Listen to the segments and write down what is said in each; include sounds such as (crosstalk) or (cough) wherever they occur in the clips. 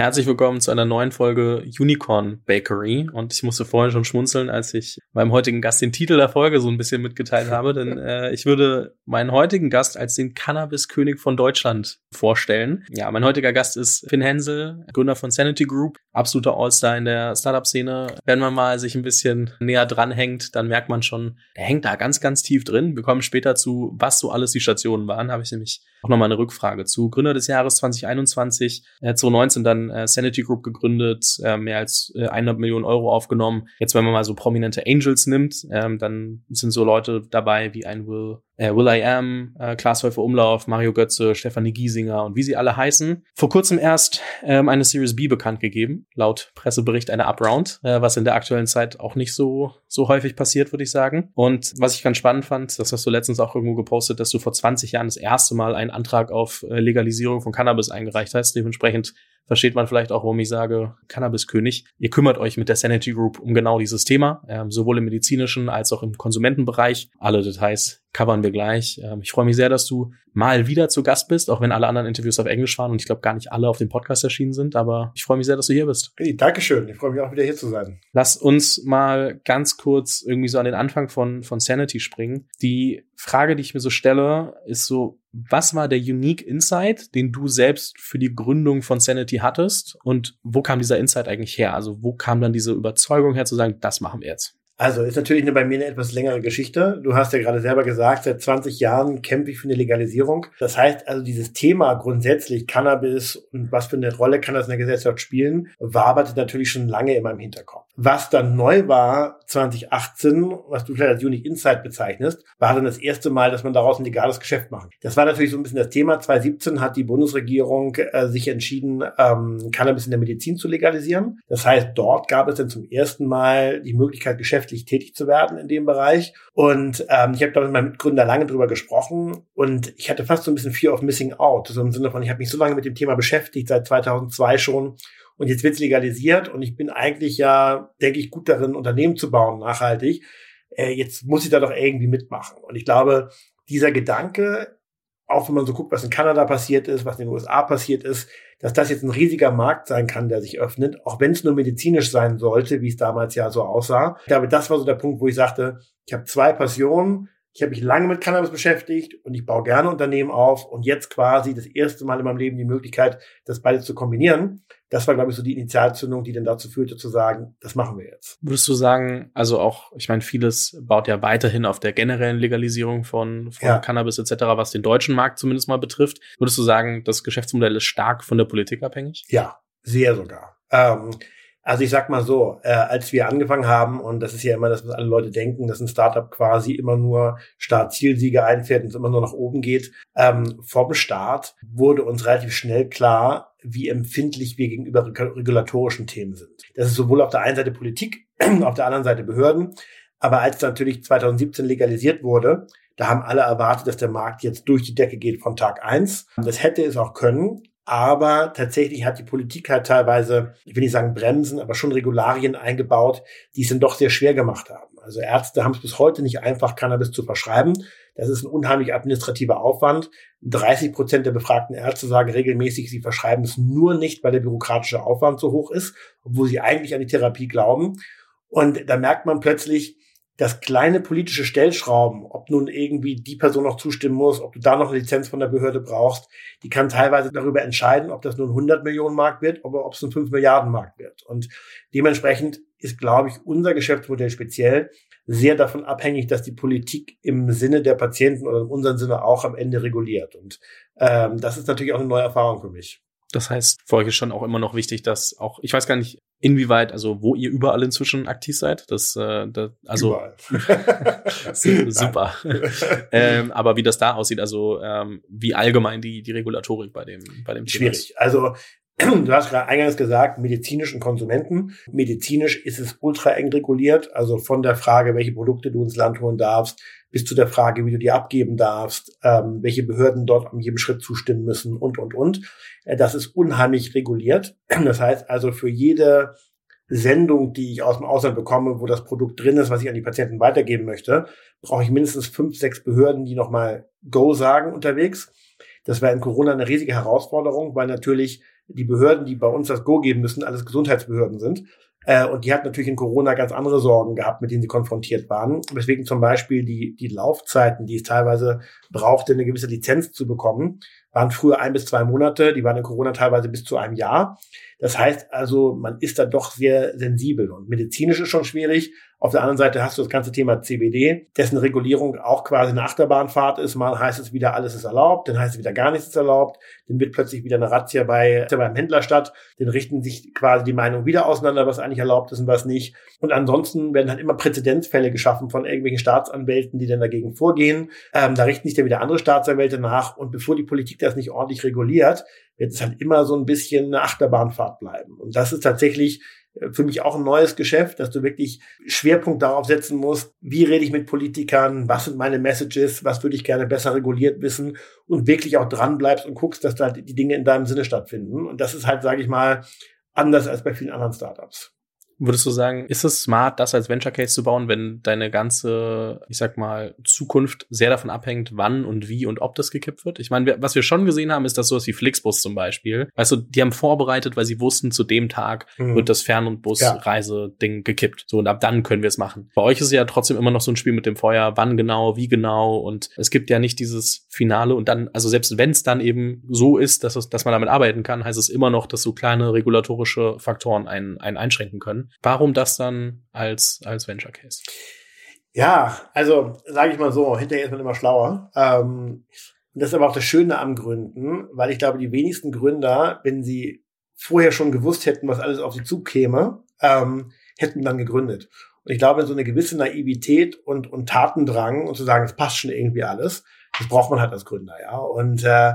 Herzlich willkommen zu einer neuen Folge Unicorn Bakery. Und ich musste vorhin schon schmunzeln, als ich meinem heutigen Gast den Titel der Folge so ein bisschen mitgeteilt (laughs) habe. Denn äh, ich würde meinen heutigen Gast als den Cannabis-König von Deutschland vorstellen. Ja, mein heutiger Gast ist Finn Hensel, Gründer von Sanity Group, absoluter All-Star in der Startup-Szene. Wenn man mal sich ein bisschen näher dranhängt, dann merkt man schon, er hängt da ganz, ganz tief drin. Wir kommen später zu, was so alles die Stationen waren, habe ich nämlich auch nochmal eine Rückfrage zu. Gründer des Jahres 2021, äh, 2019 dann äh, Sanity Group gegründet, äh, mehr als äh, 100 Millionen Euro aufgenommen. Jetzt, wenn man mal so prominente Angels nimmt, ähm, dann sind so Leute dabei wie ein Will äh, Will I Am, äh, Klaas Häufer Umlauf, Mario Götze, Stefanie Giesinger und wie sie alle heißen. Vor kurzem erst ähm, eine Series B bekannt gegeben, laut Pressebericht eine Upround, äh, was in der aktuellen Zeit auch nicht so, so häufig passiert, würde ich sagen. Und was ich ganz spannend fand, das hast du letztens auch irgendwo gepostet, dass du vor 20 Jahren das erste Mal einen Antrag auf äh, Legalisierung von Cannabis eingereicht hast. Dementsprechend versteht man vielleicht auch, warum ich sage, Cannabis-König. Ihr kümmert euch mit der Sanity Group um genau dieses Thema, ähm, sowohl im medizinischen als auch im Konsumentenbereich. Alle Details covern wir gleich. Ähm, ich freue mich sehr, dass du mal wieder zu Gast bist, auch wenn alle anderen Interviews auf Englisch waren und ich glaube gar nicht alle auf dem Podcast erschienen sind, aber ich freue mich sehr, dass du hier bist. Hey, Dankeschön. Ich freue mich auch wieder hier zu sein. Lass uns mal ganz kurz irgendwie so an den Anfang von, von Sanity springen. Die Frage, die ich mir so stelle, ist so, was war der Unique Insight, den du selbst für die Gründung von Sanity hattest und wo kam dieser Insight eigentlich her? Also wo kam dann diese Überzeugung her zu sagen, das machen wir jetzt? Also ist natürlich eine, bei mir eine etwas längere Geschichte. Du hast ja gerade selber gesagt, seit 20 Jahren kämpfe ich für eine Legalisierung. Das heißt also, dieses Thema grundsätzlich Cannabis und was für eine Rolle kann das in der Gesellschaft spielen, waberte natürlich schon lange in meinem Hinterkopf. Was dann neu war 2018, was du vielleicht als Unique Insight bezeichnest, war dann das erste Mal, dass man daraus ein legales Geschäft macht. Das war natürlich so ein bisschen das Thema. 2017 hat die Bundesregierung äh, sich entschieden, ähm, Cannabis in der Medizin zu legalisieren. Das heißt, dort gab es dann zum ersten Mal die Möglichkeit, Geschäft geschäftlich tätig zu werden in dem Bereich. Und ähm, ich habe da mit meinem Mitgründer lange drüber gesprochen und ich hatte fast so ein bisschen Fear of Missing Out. So im Sinne von, ich habe mich so lange mit dem Thema beschäftigt, seit 2002 schon. Und jetzt wird es legalisiert und ich bin eigentlich ja, denke ich, gut darin, Unternehmen zu bauen, nachhaltig. Äh, jetzt muss ich da doch irgendwie mitmachen. Und ich glaube, dieser Gedanke, auch wenn man so guckt, was in Kanada passiert ist, was in den USA passiert ist, dass das jetzt ein riesiger Markt sein kann, der sich öffnet, auch wenn es nur medizinisch sein sollte, wie es damals ja so aussah. Ich glaube, das war so der Punkt, wo ich sagte, ich habe zwei Passionen. Ich habe mich lange mit Cannabis beschäftigt und ich baue gerne Unternehmen auf und jetzt quasi das erste Mal in meinem Leben die Möglichkeit, das beides zu kombinieren das war, glaube ich, so die Initialzündung, die dann dazu führte, zu sagen, das machen wir jetzt. Würdest du sagen, also auch, ich meine, vieles baut ja weiterhin auf der generellen Legalisierung von, von ja. Cannabis etc., was den deutschen Markt zumindest mal betrifft. Würdest du sagen, das Geschäftsmodell ist stark von der Politik abhängig? Ja, sehr sogar. Ähm, also ich sag mal so, äh, als wir angefangen haben, und das ist ja immer das, was alle Leute denken, dass ein Startup quasi immer nur Start-Zielsiege einfährt und es immer nur nach oben geht, ähm, vom Start wurde uns relativ schnell klar, wie empfindlich wir gegenüber regulatorischen Themen sind. Das ist sowohl auf der einen Seite Politik, (clears throat) auf der anderen Seite Behörden. Aber als natürlich 2017 legalisiert wurde, da haben alle erwartet, dass der Markt jetzt durch die Decke geht von Tag eins. Das hätte es auch können. Aber tatsächlich hat die Politik halt teilweise, ich will nicht sagen Bremsen, aber schon Regularien eingebaut, die es dann doch sehr schwer gemacht haben. Also Ärzte haben es bis heute nicht einfach, Cannabis zu verschreiben. Das ist ein unheimlich administrativer Aufwand. 30 Prozent der befragten Ärzte sagen regelmäßig, sie verschreiben es nur nicht, weil der bürokratische Aufwand so hoch ist, obwohl sie eigentlich an die Therapie glauben. Und da merkt man plötzlich, dass kleine politische Stellschrauben, ob nun irgendwie die Person noch zustimmen muss, ob du da noch eine Lizenz von der Behörde brauchst, die kann teilweise darüber entscheiden, ob das nun 100 Millionen Mark wird oder ob es ein 5 Milliarden Mark wird. Und dementsprechend ist, glaube ich, unser Geschäftsmodell speziell sehr davon abhängig, dass die Politik im Sinne der Patienten oder in unserem Sinne auch am Ende reguliert. Und ähm, das ist natürlich auch eine neue Erfahrung für mich. Das heißt, für euch ist schon auch immer noch wichtig, dass auch, ich weiß gar nicht, inwieweit, also wo ihr überall inzwischen aktiv seid. Das, äh, das also (laughs) super. (laughs) ähm, aber wie das da aussieht, also ähm, wie allgemein die die Regulatorik bei dem bei dem Thema Schwierig. Also (clears throat) Du hast gerade eingangs gesagt, medizinischen Konsumenten. Medizinisch ist es ultra eng reguliert. Also von der Frage, welche Produkte du ins Land holen darfst, bis zu der Frage, wie du die abgeben darfst, ähm, welche Behörden dort an jedem Schritt zustimmen müssen und, und, und. Äh, das ist unheimlich reguliert. (clears throat) Das heißt also für jede Sendung, die ich aus dem Ausland bekomme, wo das Produkt drin ist, was ich an die Patienten weitergeben möchte, brauche ich mindestens fünf, sechs Behörden, die nochmal Go sagen unterwegs. Das war in Corona eine riesige Herausforderung, weil natürlich die Behörden, die bei uns das Go geben müssen, alles Gesundheitsbehörden sind. Äh, und die hat natürlich in Corona ganz andere Sorgen gehabt, mit denen sie konfrontiert waren. Weswegen zum Beispiel die, die Laufzeiten, die es teilweise brauchte, eine gewisse Lizenz zu bekommen, waren früher ein bis zwei Monate, die waren in Corona teilweise bis zu einem Jahr. Das heißt also, man ist da doch sehr sensibel und medizinisch ist schon schwierig. Auf der anderen Seite hast du das ganze Thema CBD, dessen Regulierung auch quasi eine Achterbahnfahrt ist. Mal heißt es wieder, alles ist erlaubt, dann heißt es wieder gar nichts ist erlaubt, dann wird plötzlich wieder eine Razzia bei, beim Händler statt, dann richten sich quasi die Meinungen wieder auseinander, was eigentlich erlaubt ist und was nicht. Und ansonsten werden halt immer Präzedenzfälle geschaffen von irgendwelchen Staatsanwälten, die dann dagegen vorgehen. Ähm, da richten sich dann wieder andere Staatsanwälte nach und bevor die Politik das nicht ordentlich reguliert, wird es halt immer so ein bisschen eine Achterbahnfahrt bleiben. Und das ist tatsächlich äh, für mich auch ein neues Geschäft, dass du wirklich Schwerpunkt darauf setzen musst, wie rede ich mit Politikern, was sind meine Messages, was würde ich gerne besser reguliert wissen und wirklich auch dran bleibst und guckst, dass da die Dinge in deinem Sinne stattfinden. Und das ist halt, sage ich mal, anders als bei vielen anderen Startups. Würdest du sagen, ist es smart, das als Venture Case zu bauen, wenn deine ganze, ich sag mal, Zukunft sehr davon abhängt, wann und wie und ob das gekippt wird? Ich meine, was wir schon gesehen haben, ist, dass sowas wie Flixbus zum Beispiel, weißt du, die haben vorbereitet, weil sie wussten, zu dem Tag mhm. wird das Fern- und Busreise-Ding ja. gekippt. So, und ab dann können wir es machen. Bei euch ist es ja trotzdem immer noch so ein Spiel mit dem Feuer, wann genau, wie genau und es gibt ja nicht dieses Finale und dann, also selbst wenn es dann eben so ist, dass, es, dass man damit arbeiten kann, heißt es immer noch, dass so kleine regulatorische Faktoren einen, einen einschränken können. Warum das dann als, als Venture Case? Ja, also sage ich mal so, hinterher ist man immer schlauer. Ähm, das ist aber auch das Schöne am Gründen, weil ich glaube, die wenigsten Gründer, wenn sie vorher schon gewusst hätten, was alles auf sie zukäme, ähm, hätten dann gegründet. Und ich glaube, so eine gewisse Naivität und, und Tatendrang und zu sagen, es passt schon irgendwie alles, das braucht man halt als Gründer, ja. Und äh,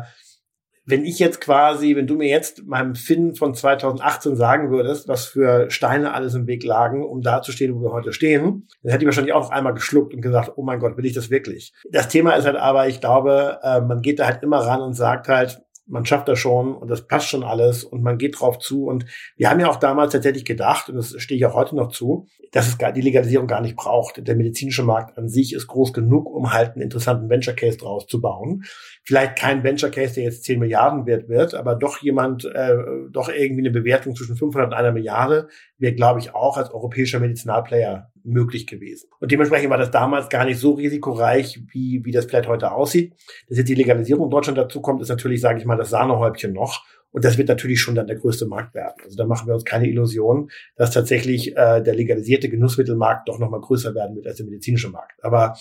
wenn ich jetzt quasi, wenn du mir jetzt meinem Finn von 2018 sagen würdest, was für Steine alles im Weg lagen, um da zu stehen, wo wir heute stehen, dann hätte ich wahrscheinlich auch noch einmal geschluckt und gesagt, oh mein Gott, will ich das wirklich? Das Thema ist halt aber, ich glaube, äh, man geht da halt immer ran und sagt halt, man schafft das schon und das passt schon alles und man geht drauf zu. Und wir haben ja auch damals tatsächlich gedacht, und das stehe ich auch heute noch zu, dass es die Legalisierung gar nicht braucht. Der medizinische Markt an sich ist groß genug, um halt einen interessanten Venture Case draus zu bauen. Vielleicht kein Venture Case, der jetzt 10 Milliarden wert wird, aber doch jemand, äh, doch irgendwie eine Bewertung zwischen 500 und einer Milliarde wäre, glaube ich, auch als europäischer Medizinalplayer möglich gewesen. Und dementsprechend war das damals gar nicht so risikoreich, wie, wie das vielleicht heute aussieht. Dass jetzt die Legalisierung in Deutschland dazu kommt, ist natürlich, sage ich mal, das Sahnehäubchen noch. Und das wird natürlich schon dann der größte Markt werden. Also da machen wir uns keine Illusionen, dass tatsächlich äh, der legalisierte Genussmittelmarkt doch nochmal größer werden wird als der medizinische Markt. Aber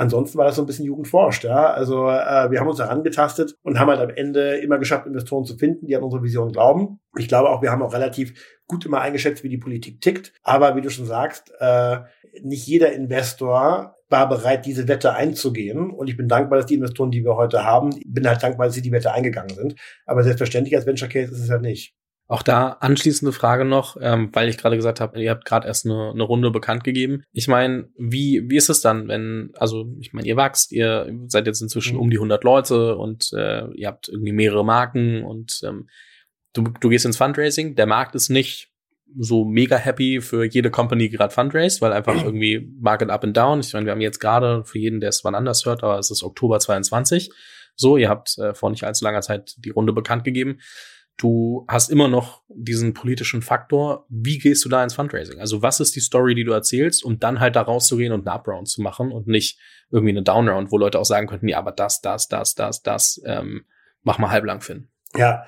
ansonsten war das so ein bisschen Jugendforscht. Ja? Also äh, wir haben uns herangetastet und haben halt am Ende immer geschafft, Investoren zu finden, die an unsere Vision glauben. Ich glaube auch, wir haben auch relativ gut immer eingeschätzt, wie die Politik tickt. Aber wie du schon sagst, äh, nicht jeder Investor war bereit, diese Wette einzugehen. Und ich bin dankbar, dass die Investoren, die wir heute haben, bin halt dankbar, dass sie die Wette eingegangen sind. Aber selbstverständlich als Venture Case ist es halt nicht. Auch da anschließende Frage noch, ähm, weil ich gerade gesagt habe, ihr habt gerade erst eine, eine Runde bekannt gegeben. Ich meine, wie wie ist es dann, wenn also ich meine, ihr wachst, ihr seid jetzt inzwischen mhm. um die 100 Leute und äh, ihr habt irgendwie mehrere Marken und ähm, du du gehst ins Fundraising. Der Markt ist nicht so mega happy für jede Company gerade fundraise, weil einfach irgendwie Market up and down. Ich meine, wir haben jetzt gerade für jeden, der es wann anders hört, aber es ist Oktober 22. So, ihr habt äh, vor nicht allzu langer Zeit die Runde bekannt gegeben. Du hast immer noch diesen politischen Faktor. Wie gehst du da ins Fundraising? Also was ist die Story, die du erzählst, um dann halt da rauszugehen und eine Upround zu machen und nicht irgendwie eine Downround, wo Leute auch sagen könnten, ja, aber das, das, das, das, das, ähm, mach mal halblang, Finn. Ja,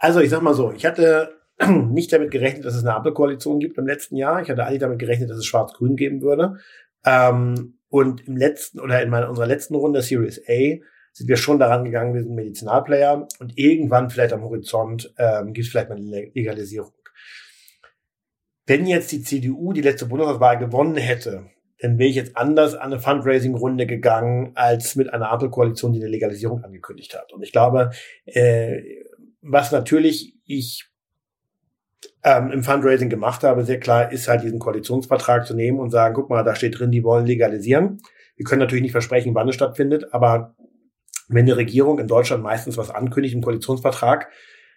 also ich sag mal so, ich hatte (clears throat) nicht damit gerechnet, dass es eine Ampelkoalition gibt im letzten Jahr. Ich hatte eigentlich damit gerechnet, dass es Schwarz-Grün geben würde. Ähm, und im letzten oder in meiner, unserer letzten Runde Series A sind wir schon daran gegangen, wir sind Medizinalplayer und irgendwann vielleicht am Horizont ähm, gibt es vielleicht mal eine Legalisierung. Wenn jetzt die CDU die letzte Bundestagswahl gewonnen hätte, dann wäre ich jetzt anders an eine Fundraising-Runde gegangen, als mit einer Ampelkoalition, die eine Legalisierung angekündigt hat. Und ich glaube, äh, was natürlich ich ähm, im Fundraising gemacht habe, sehr klar ist halt diesen Koalitionsvertrag zu nehmen und sagen, guck mal, da steht drin, die wollen legalisieren. Wir können natürlich nicht versprechen, wann es stattfindet, aber wenn eine Regierung in Deutschland meistens was ankündigt im Koalitionsvertrag,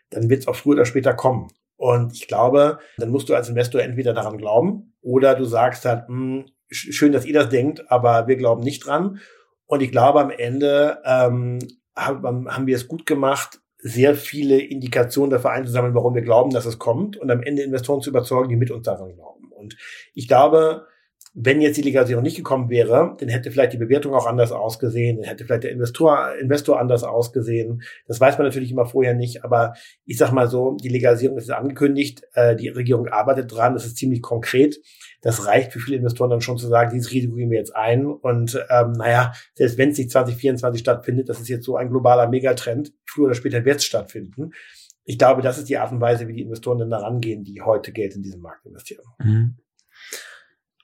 dann wird es auch früher oder später kommen. Und ich glaube, dann musst du als Investor entweder daran glauben oder du sagst halt, mh, hm, schön, dass ihr das denkt, aber wir glauben nicht dran. Und ich glaube, am Ende ähm, haben, haben wir es gut gemacht, sehr viele Indikationen dafür einzusammeln, warum wir glauben, dass es kommt und am Ende Investoren zu überzeugen, die mit uns daran glauben. Und ich glaube, wenn jetzt die Legalisierung nicht gekommen wäre, dann hätte vielleicht die Bewertung auch anders ausgesehen, dann hätte vielleicht der Investor, Investor anders ausgesehen. Das weiß man natürlich immer vorher nicht, aber ich sag mal so, die Legalisierung ist angekündigt, äh, die Regierung arbeitet dran, das ist ziemlich konkret. Das reicht für viele Investoren dann schon zu sagen, dieses Risiko gehen wir jetzt ein. Und ähm, naja, selbst wenn es nicht 2024 stattfindet, das ist jetzt so ein globaler Megatrend, früher oder später wird es stattfinden. Ich glaube, das ist die Art und Weise, wie die Investoren dann da rangehen, die heute Geld in diesen Markt investieren. Mhm.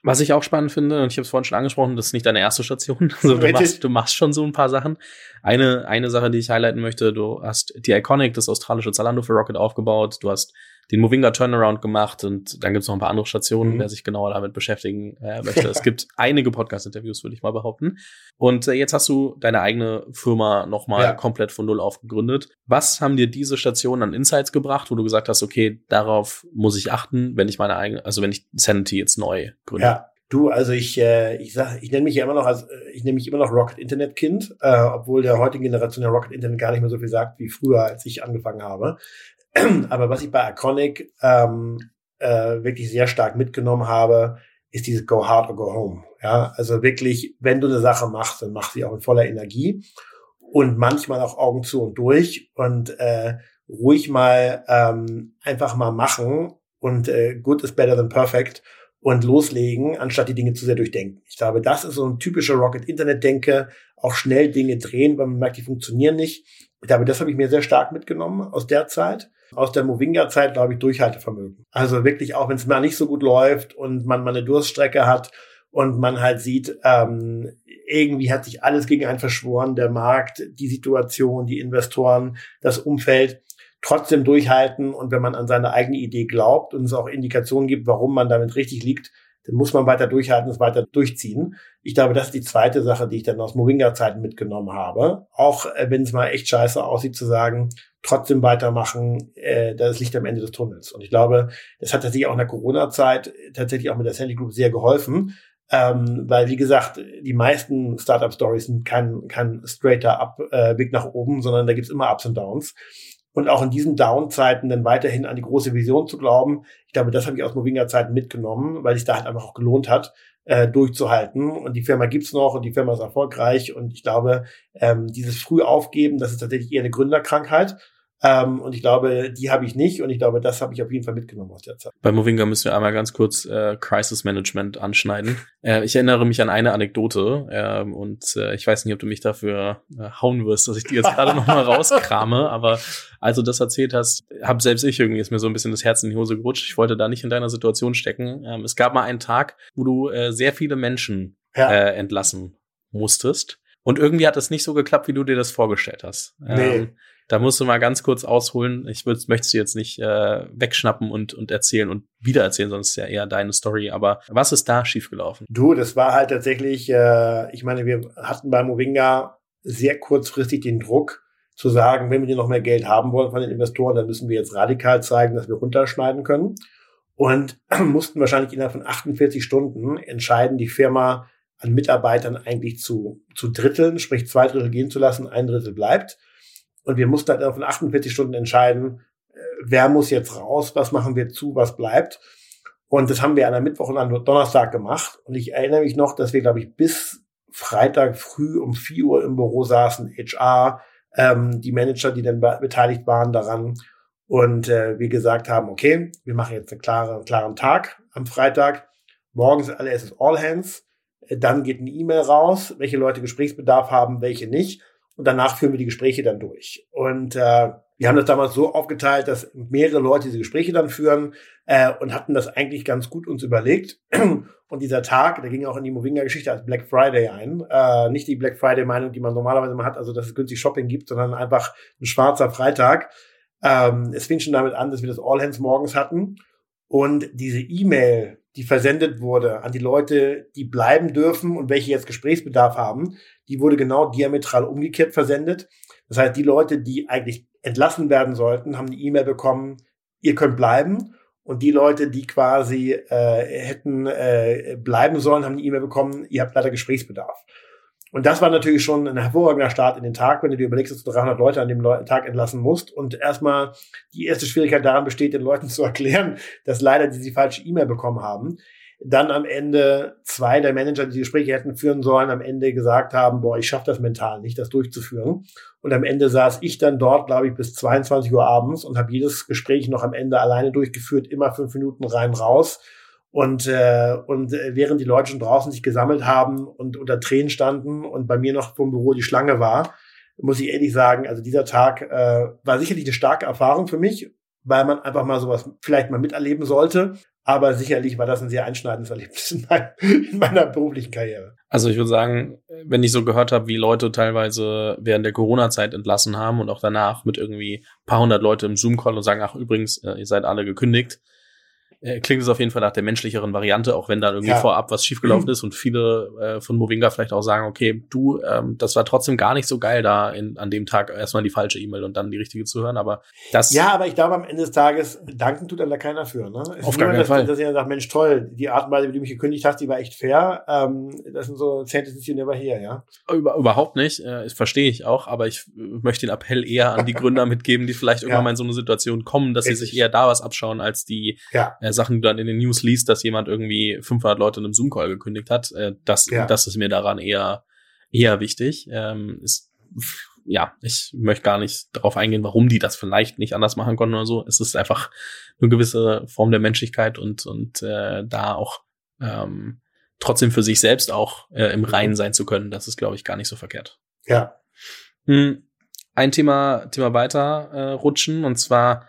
Was ich auch spannend finde, und ich habe es vorhin schon angesprochen, das ist nicht deine erste Station. (laughs) Also du machst, du machst schon so ein paar Sachen. Eine, eine Sache, die ich highlighten möchte, du hast die Iconic, das australische Zalando für Rocket aufgebaut. Du hast den Movinga Turnaround gemacht und dann gibt es noch ein paar andere Stationen, mhm. wer sich genauer damit beschäftigen äh, möchte. (laughs) es gibt einige Podcast-Interviews, würde ich mal behaupten. Und äh, jetzt hast du deine eigene Firma nochmal ja. komplett von Null auf gegründet. Was haben dir diese Stationen an Insights gebracht, wo du gesagt hast, okay, darauf muss ich achten, wenn ich meine eigene, also wenn ich Sanity jetzt neu gründe? Ja. Du, also ich, äh, ich sag, ich nenne mich ja immer noch als, äh, ich nenne mich immer noch Rocket Internet Kind, äh, obwohl der heutigen Generation der Rocket Internet gar nicht mehr so viel sagt wie früher, als ich angefangen habe. (clears throat) Aber was ich bei Iconic ähm, äh, wirklich sehr stark mitgenommen habe, ist dieses Go Hard or Go Home. Ja, also wirklich, wenn du eine Sache machst, dann mach sie auch in voller Energie und manchmal auch Augen zu und durch und äh, ruhig mal ähm, einfach mal machen und äh, good is better than perfect und loslegen, anstatt die Dinge zu sehr durchdenken. Ich glaube, das ist so ein typischer Rocket-Internet-Denke, auch schnell Dinge drehen, weil man merkt, die funktionieren nicht. Ich glaube, das habe ich mir sehr stark mitgenommen aus der Zeit. Aus der Movinga-Zeit, glaube ich, Durchhaltevermögen. Also wirklich, auch wenn es mal nicht so gut läuft und man mal eine Durststrecke hat und man halt sieht, ähm, irgendwie hat sich alles gegen einen verschworen, der Markt, die Situation, die Investoren, das Umfeld trotzdem durchhalten und wenn man an seine eigene Idee glaubt und es auch Indikationen gibt, warum man damit richtig liegt, dann muss man weiter durchhalten, es weiter durchziehen. Ich glaube, das ist die zweite Sache, die ich dann aus Moringa-Zeiten mitgenommen habe. Auch äh, wenn es mal echt scheiße aussieht, zu sagen, trotzdem weitermachen, äh, das Licht am Ende des Tunnels. Und ich glaube, das hat tatsächlich auch in der Corona-Zeit tatsächlich auch mit der Sandy Group sehr geholfen. Ähm, weil, wie gesagt, die meisten Startup-Stories sind kein, kein straighter Up, äh, Weg nach oben, sondern da gibt's immer Ups und Downs und auch in diesen Down-Zeiten dann weiterhin an die große Vision zu glauben. Ich glaube, das habe ich aus Movinga-Zeiten mitgenommen, weil es da halt einfach auch gelohnt hat, äh, durchzuhalten. Und die Firma gibt's noch und die Firma ist erfolgreich. Und ich glaube, ähm, dieses früh aufgeben, das ist tatsächlich eher eine Gründerkrankheit. Ähm, und ich glaube, die habe ich nicht und ich glaube, das habe ich auf jeden Fall mitgenommen aus der Zeit. Bei Movinga müssen wir einmal ganz kurz äh, Crisis Management anschneiden. Äh, ich erinnere mich an eine Anekdote äh, und äh, ich weiß nicht, ob du mich dafür äh, hauen wirst, dass ich die jetzt gerade nochmal rauskrame, (laughs) aber als du das erzählt hast, habe selbst ich irgendwie ist mir so ein bisschen das Herz in die Hose gerutscht. Ich wollte da nicht in deiner Situation stecken. Ähm, es gab mal einen Tag, wo du äh, sehr viele Menschen ja. äh, entlassen musstest. Und irgendwie hat es nicht so geklappt, wie du dir das vorgestellt hast. Nee. Ähm, da musst du mal ganz kurz ausholen. Ich würd, möchte jetzt nicht äh, wegschnappen und, und erzählen und wiedererzählen, sonst ist ja eher deine Story. Aber was ist da schiefgelaufen? Du, das war halt tatsächlich, äh, ich meine, wir hatten bei Movinga sehr kurzfristig den Druck zu sagen, wenn wir noch mehr Geld haben wollen von den Investoren, dann müssen wir jetzt radikal zeigen, dass wir runterschneiden können. Und (clears throat) mussten wahrscheinlich innerhalb von 48 Stunden entscheiden, die Firma an Mitarbeitern eigentlich zu, zu dritteln, sprich zwei Drittel gehen zu lassen, ein Drittel bleibt. Und wir mussten halt von 48 Stunden entscheiden, äh, wer muss jetzt raus, was machen wir zu, was bleibt. Und das haben wir an einem Mittwoch und am Donnerstag gemacht. Und ich erinnere mich noch, dass wir, glaube ich, bis Freitag früh um 4 Uhr im Büro saßen, HR, ähm, die Manager, die dann beteiligt waren daran. Und äh, wir gesagt haben, okay, wir machen jetzt einen klaren, klaren Tag am Freitag. Morgens alles All Hands. Äh, dann geht eine E-Mail raus, welche Leute Gesprächsbedarf haben, welche nicht und danach führen wir die Gespräche dann durch. Und äh, wir haben das damals so aufgeteilt, dass mehrere Leute diese Gespräche dann führen äh, und hatten das eigentlich ganz gut uns überlegt. (clears throat) Und dieser Tag, der ging auch in die Movinga-Geschichte als Black Friday ein. Äh, nicht die Black Friday-Meinung, die man normalerweise mal hat, also dass es günstig Shopping gibt, sondern einfach ein schwarzer Freitag. Ähm, es fing schon damit an, dass wir das All Hands morgens hatten. Und diese E-Mail, die versendet wurde an die Leute, die bleiben dürfen und welche jetzt Gesprächsbedarf haben, die wurde genau diametral umgekehrt versendet. Das heißt, die Leute, die eigentlich entlassen werden sollten, haben die E-Mail bekommen, ihr könnt bleiben. Und die Leute, die quasi äh, hätten äh, bleiben sollen, haben die E-Mail bekommen, ihr habt leider Gesprächsbedarf. Und das war natürlich schon ein hervorragender Start in den Tag, wenn du dir überlegst, dass du 300 Leute an dem Tag entlassen musst. Und erstmal die erste Schwierigkeit daran besteht, den Leuten (laughs) zu erklären, dass leider die die falsche E-Mail bekommen haben. Dann am Ende zwei der Manager, die die Gespräche hätten führen sollen, am Ende gesagt haben, boah, ich schaffe das mental nicht, das durchzuführen. Und am Ende saß ich dann dort, glaube ich, bis 22 Uhr abends und habe jedes Gespräch noch am Ende alleine durchgeführt, immer fünf Minuten rein raus und, äh, und äh, während die Leute schon draußen sich gesammelt haben und unter Tränen standen und bei mir noch vom Büro die Schlange war, muss ich ehrlich sagen, also dieser Tag äh, war sicherlich eine starke Erfahrung für mich, weil man einfach mal sowas vielleicht mal miterleben sollte. Aber sicherlich war das ein sehr einschneidendes Erlebnis in, mein, (laughs) in meiner beruflichen Karriere. Also ich würde sagen, wenn ich so gehört habe, wie Leute teilweise während der Corona-Zeit entlassen haben und auch danach mit irgendwie paar hundert Leute im Zoom-Call und sagen, ach übrigens, äh, ihr seid alle gekündigt, äh, klingt es auf jeden Fall nach der menschlicheren Variante, auch wenn da irgendwie ja. vorab was schiefgelaufen mhm. ist und viele äh, von Movinga vielleicht auch sagen, okay, du, ähm, das war trotzdem gar nicht so geil, da in, an dem Tag erstmal die falsche E-Mail und dann die richtige zu hören, aber das. Ja, aber ich glaube, am Ende des Tages, danken tut einem da keiner für, ne? Es auf gar keinen Fall. Dass jemand sagt, Mensch, toll, die Art und Weise, wie du mich gekündigt hast, die war echt fair, ähm, das sind so Sentences you never hear, ja? Über, überhaupt nicht, äh, verstehe ich auch, aber ich möchte den Appell eher an die Gründer (laughs) mitgeben, die vielleicht irgendwann ja. mal in so eine Situation kommen, dass Richtig. sie sich eher da was abschauen, als die ja. äh, Sachen, die dann in den News liest, dass jemand irgendwie 500 Leute in einem Zoom-Call gekündigt hat, äh, das, ja. das ist mir daran eher, eher wichtig. Ähm, ist, ja, ich möchte gar nicht darauf eingehen, warum die das vielleicht nicht anders machen konnten oder so. Es ist einfach eine gewisse Form der Menschlichkeit und, und äh, da auch ähm, trotzdem für sich selbst auch äh, im Reinen sein zu können, das ist, glaube ich, gar nicht so verkehrt. Ja. Hm, ein Thema, Thema weiter äh, rutschen, und zwar,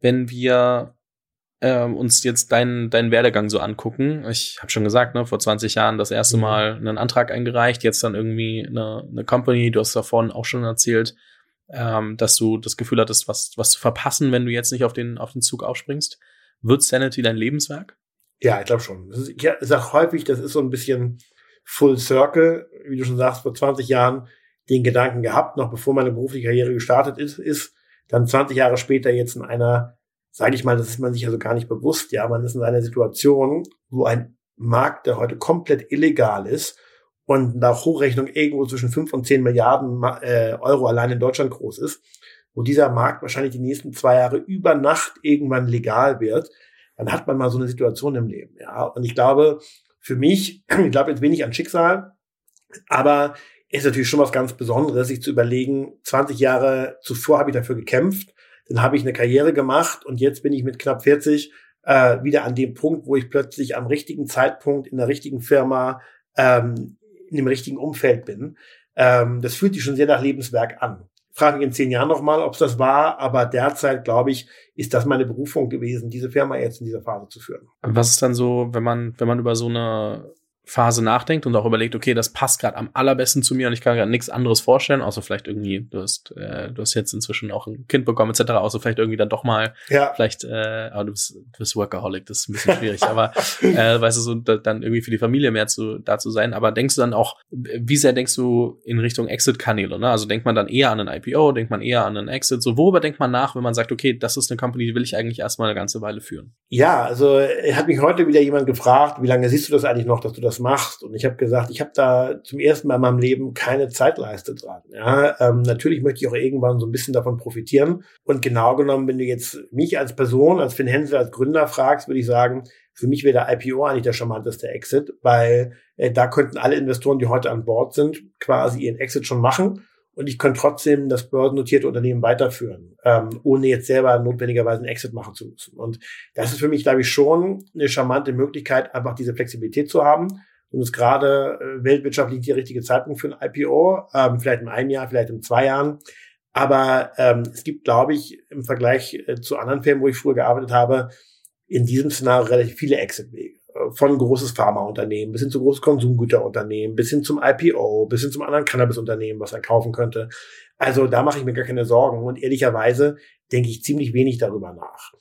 wenn wir äh, uns jetzt deinen deinen Werdegang so angucken. Ich habe schon gesagt, ne, vor 20 Jahren das erste mhm. Mal einen Antrag eingereicht, jetzt dann irgendwie eine, eine Company, du hast davon auch schon erzählt, ähm, dass du das Gefühl hattest, was, was zu verpassen, wenn du jetzt nicht auf den, auf den Zug aufspringst. Wird Sanity dein Lebenswerk? Ja, ich glaube schon. Ist, ich sage häufig, das ist so ein bisschen Full Circle, wie du schon sagst, vor 20 Jahren den Gedanken gehabt, noch bevor meine berufliche Karriere gestartet ist, ist dann 20 Jahre später jetzt in einer sage ich mal, das ist man sich also gar nicht bewusst. Ja, man ist in einer Situation, wo ein Markt, der heute komplett illegal ist und nach Hochrechnung irgendwo zwischen fünf und zehn Milliarden äh, Euro allein in Deutschland groß ist, wo dieser Markt wahrscheinlich die nächsten zwei Jahre über Nacht irgendwann legal wird, dann hat man mal so eine Situation im Leben. Ja, und ich glaube, für mich, (clears throat) ich glaube jetzt wenig an Schicksal, aber ist natürlich schon was ganz Besonderes, sich zu überlegen, 20 Jahre zuvor habe ich dafür gekämpft, dann habe ich eine Karriere gemacht und jetzt bin ich mit knapp 40 äh, wieder an dem Punkt, wo ich plötzlich am richtigen Zeitpunkt in der richtigen Firma, ähm, in dem richtigen Umfeld bin. Ähm, das fühlt sich schon sehr nach Lebenswerk an. Frage mich in zehn Jahren nochmal, ob es das war, aber derzeit, glaube ich, ist das meine Berufung gewesen, diese Firma jetzt in dieser Phase zu führen. Was ist dann so, wenn man, wenn man über so eine Phase nachdenkt und auch überlegt, okay, das passt gerade am allerbesten zu mir und ich kann gerade nichts anderes vorstellen, außer vielleicht irgendwie, du hast, äh, du hast jetzt inzwischen auch ein Kind bekommen, etc., außer vielleicht irgendwie dann doch mal, ja. vielleicht, äh, aber du bist, du bist Workaholic, das ist ein bisschen schwierig, aber äh, weißt du, so da, dann irgendwie für die Familie mehr zu, da zu sein. Aber denkst du dann auch, wie sehr denkst du in Richtung Exit-Kanäle, ne? Also denkt man dann eher an einen IPO, denkt man eher an einen Exit, so worüber denkt man nach, wenn man sagt, okay, das ist eine Company, die will ich eigentlich erstmal eine ganze Weile führen? Ja, also hat mich heute wieder jemand gefragt, wie lange siehst du das eigentlich noch, dass du das das machst. Und ich habe gesagt, ich habe da zum ersten Mal in meinem Leben keine Zeitleiste dran. Ja, ähm, natürlich möchte ich auch irgendwann so ein bisschen davon profitieren. Und genau genommen, wenn du jetzt mich als Person, als Finn Hensel, als Gründer fragst, würde ich sagen, für mich wäre der IPO eigentlich der charmanteste Exit, weil äh, da könnten alle Investoren, die heute an Bord sind, quasi ihren Exit schon machen und ich könnte trotzdem das börsennotierte Unternehmen weiterführen, ähm, ohne jetzt selber notwendigerweise einen Exit machen zu müssen. Und das ist für mich, glaube ich, schon eine charmante Möglichkeit, einfach diese Flexibilität zu haben. Und es gerade äh, weltwirtschaftlich der richtige Zeitpunkt für ein IPO, ähm, vielleicht in einem Jahr, vielleicht in zwei Jahren. Aber ähm, es gibt, glaube ich, im Vergleich äh, zu anderen Firmen, wo ich früher gearbeitet habe, in diesem Szenario relativ viele Exit-Wege von großes Pharmaunternehmen bis hin zu großes Konsumgüterunternehmen, bis hin zum IPO, bis hin zum anderen Cannabis-Unternehmen, was er kaufen könnte. Also da mache ich mir gar keine Sorgen und ehrlicherweise denke ich ziemlich wenig darüber nach.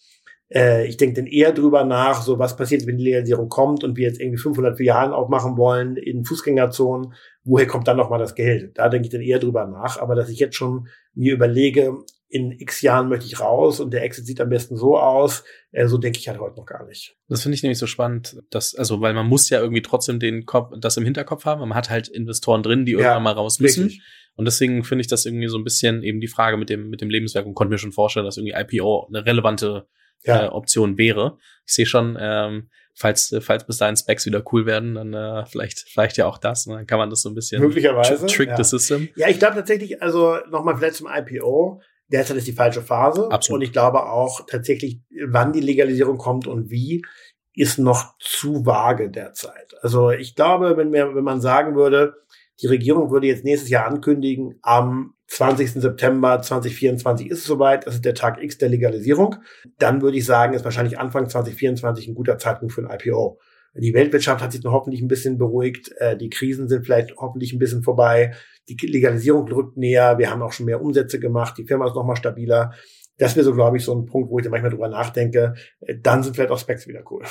Äh, ich denke dann eher darüber nach, so was passiert, wenn die Legalisierung kommt und wir jetzt irgendwie 500 Filialen aufmachen wollen in Fußgängerzonen, woher kommt dann nochmal das Geld? Da denke ich dann eher drüber nach, aber dass ich jetzt schon mir überlege, in x Jahren möchte ich raus und der Exit sieht am besten so aus. Äh, so denke ich halt heute noch gar nicht. Das finde ich nämlich so spannend, dass, also, weil man muss ja irgendwie trotzdem den Kopf, das im Hinterkopf haben. Man hat halt Investoren drin, die irgendwann mal raus müssen. Richtig. Und deswegen finde ich das irgendwie so ein bisschen eben die Frage mit dem, mit dem Lebenswerk und konnte mir schon vorstellen, dass irgendwie IPO eine relevante ja. äh, Option wäre. Ich sehe schon, ähm, falls, falls bis dahin Specs wieder cool werden, dann äh, vielleicht, vielleicht ja auch das. Und dann kann man das so ein bisschen Möglicherweise, trick ja. the system. Ja, ich glaube tatsächlich, also nochmal vielleicht zum IPO. Derzeit ist die falsche Phase. Absolut. Und ich glaube auch tatsächlich, wann die Legalisierung kommt und wie, ist noch zu vage derzeit. Also ich glaube, wenn, wir, wenn man sagen würde, die Regierung würde jetzt nächstes Jahr ankündigen, am 20. September 2024 ist es soweit, das ist der Tag X der Legalisierung. Dann würde ich sagen, ist wahrscheinlich Anfang 2024 ein guter Zeitpunkt für ein IPO. Die Weltwirtschaft hat sich nun hoffentlich ein bisschen beruhigt, äh, die Krisen sind vielleicht hoffentlich ein bisschen vorbei, die Legalisierung rückt näher, wir haben auch schon mehr Umsätze gemacht, die Firma ist nochmal stabiler. Das wäre so, glaube ich, so ein Punkt, wo ich dann manchmal drüber nachdenke. Äh, dann sind vielleicht auch Specs wieder cool.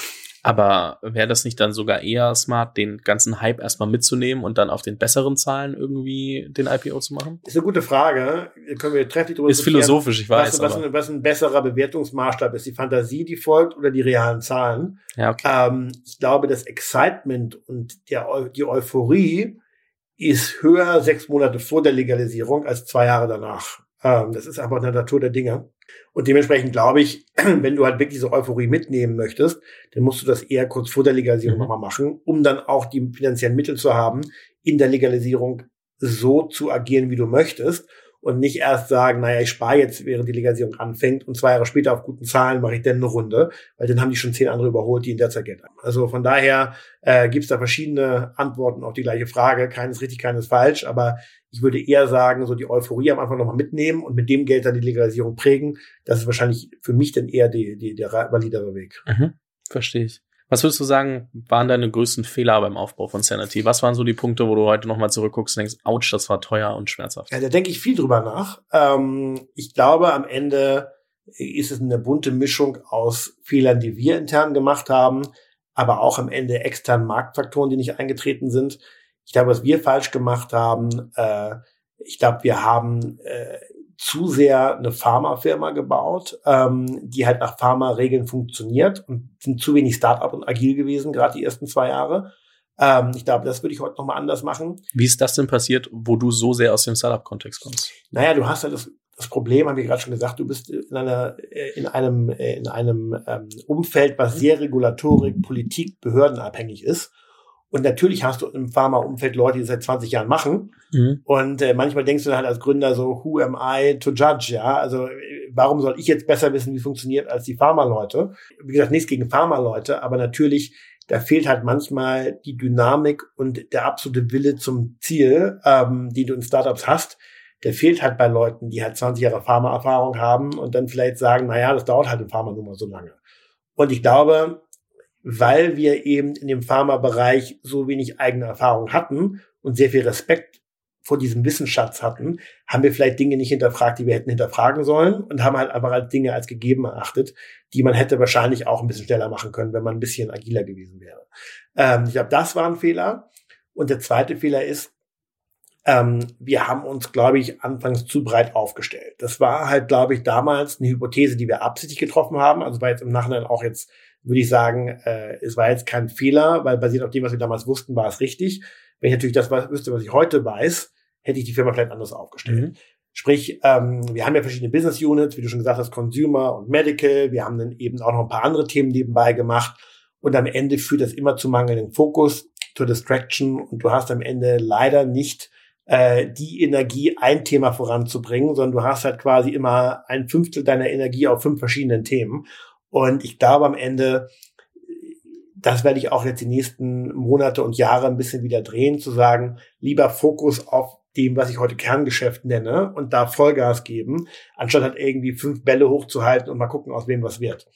Aber wäre das nicht dann sogar eher smart, den ganzen Hype erstmal mitzunehmen und dann auf den besseren Zahlen irgendwie den IPO zu machen? Ist eine gute Frage. Können wir trefflich drüber Ist philosophisch, ich weiß. Was, was, ein, was ein besserer Bewertungsmaßstab ist, die Fantasie, die folgt oder die realen Zahlen? Ja, okay. Ähm, ich glaube, das Excitement und der, die Euphorie ist höher sechs Monate vor der Legalisierung als zwei Jahre danach. Ähm, das ist einfach in der Natur der Dinge. Und dementsprechend glaube ich, (clears throat) wenn du halt wirklich diese Euphorie mitnehmen möchtest, dann musst du das eher kurz vor der Legalisierung mhm. nochmal machen, um dann auch die finanziellen Mittel zu haben, in der Legalisierung so zu agieren, wie du möchtest und nicht erst sagen, naja, ich spare jetzt, während die Legalisierung anfängt und zwei Jahre später auf guten Zahlen mache ich dann eine Runde, weil dann haben die schon zehn andere überholt, die in der Zeit Geld haben. Also von daher äh, gibt es da verschiedene Antworten auf die gleiche Frage. Keines richtig, keines falsch, aber ich würde eher sagen, so die Euphorie am Anfang nochmal mitnehmen und mit dem Geld dann die Legalisierung prägen. Das ist wahrscheinlich für mich dann eher die, die, der validere Weg. Mhm, verstehe ich. Was würdest du sagen, waren deine größten Fehler beim Aufbau von Sanity? Was waren so die Punkte, wo du heute nochmal zurückguckst und denkst, ouch, das war teuer und schmerzhaft? Ja, da denke ich viel drüber nach. Ähm, ich glaube, am Ende ist es eine bunte Mischung aus Fehlern, die wir intern gemacht haben, aber auch am Ende externen Marktfaktoren, die nicht eingetreten sind. Ich glaube, was wir falsch gemacht haben, äh, ich glaube, wir haben äh, zu sehr eine Pharmafirma gebaut, ähm, die halt nach Pharma-Regeln funktioniert und sind zu wenig Startup und agil gewesen, gerade die ersten zwei Jahre. Ähm, ich glaube, das würde ich heute nochmal anders machen. Wie ist das denn passiert, wo du so sehr aus dem Startup-Kontext kommst? Naja, du hast halt das, das Problem, habe ich gerade schon gesagt, du bist in einer, in einem, in einem ähm, Umfeld, was sehr Regulatorik, Politik, Behördenabhängig ist. Und natürlich hast du im Pharma-Umfeld Leute, die seit 20 Jahren machen. Mhm. Und äh, manchmal denkst du dann halt als Gründer so, who am I to judge? Ja, also warum soll ich jetzt besser wissen, wie es funktioniert als die Pharma-Leute? Wie gesagt, nichts gegen Pharma-Leute, aber natürlich, da fehlt halt manchmal die Dynamik und der absolute Wille zum Ziel, ähm, die du in Startups hast. Der fehlt halt bei Leuten, die halt 20 Jahre Pharma-Erfahrung haben und dann vielleicht sagen, na ja, das dauert halt in Pharma nur mal so lange. Und ich glaube, weil wir eben in dem Pharmabereich so wenig eigene Erfahrung hatten und sehr viel Respekt vor diesem Wissensschatz hatten, haben wir vielleicht Dinge nicht hinterfragt, die wir hätten hinterfragen sollen und haben halt einfach als Dinge als gegeben erachtet, die man hätte wahrscheinlich auch ein bisschen schneller machen können, wenn man ein bisschen agiler gewesen wäre. Ähm, ich glaube, das war ein Fehler. Und der zweite Fehler ist, ähm, wir haben uns, glaube ich, anfangs zu breit aufgestellt. Das war halt, glaube ich, damals eine Hypothese, die wir absichtlich getroffen haben. Also war jetzt im Nachhinein auch jetzt würde ich sagen, äh, es war jetzt kein Fehler, weil basiert auf dem, was wir damals wussten, war es richtig. Wenn ich natürlich das wüsste, was ich heute weiß, hätte ich die Firma vielleicht anders aufgestellt. Mhm. Sprich, ähm, wir haben ja verschiedene Business Units, wie du schon gesagt hast, Consumer und Medical. Wir haben dann eben auch noch ein paar andere Themen nebenbei gemacht. Und am Ende führt das immer zu mangelndem Fokus, zur Distraction. Und du hast am Ende leider nicht äh, die Energie, ein Thema voranzubringen, sondern du hast halt quasi immer ein Fünftel deiner Energie auf fünf verschiedenen Themen. Und ich glaube am Ende, das werde ich auch jetzt die nächsten Monate und Jahre ein bisschen wieder drehen, zu sagen, lieber Fokus auf dem, was ich heute Kerngeschäft nenne und da Vollgas geben, anstatt halt irgendwie fünf Bälle hochzuhalten und mal gucken, aus wem was wird.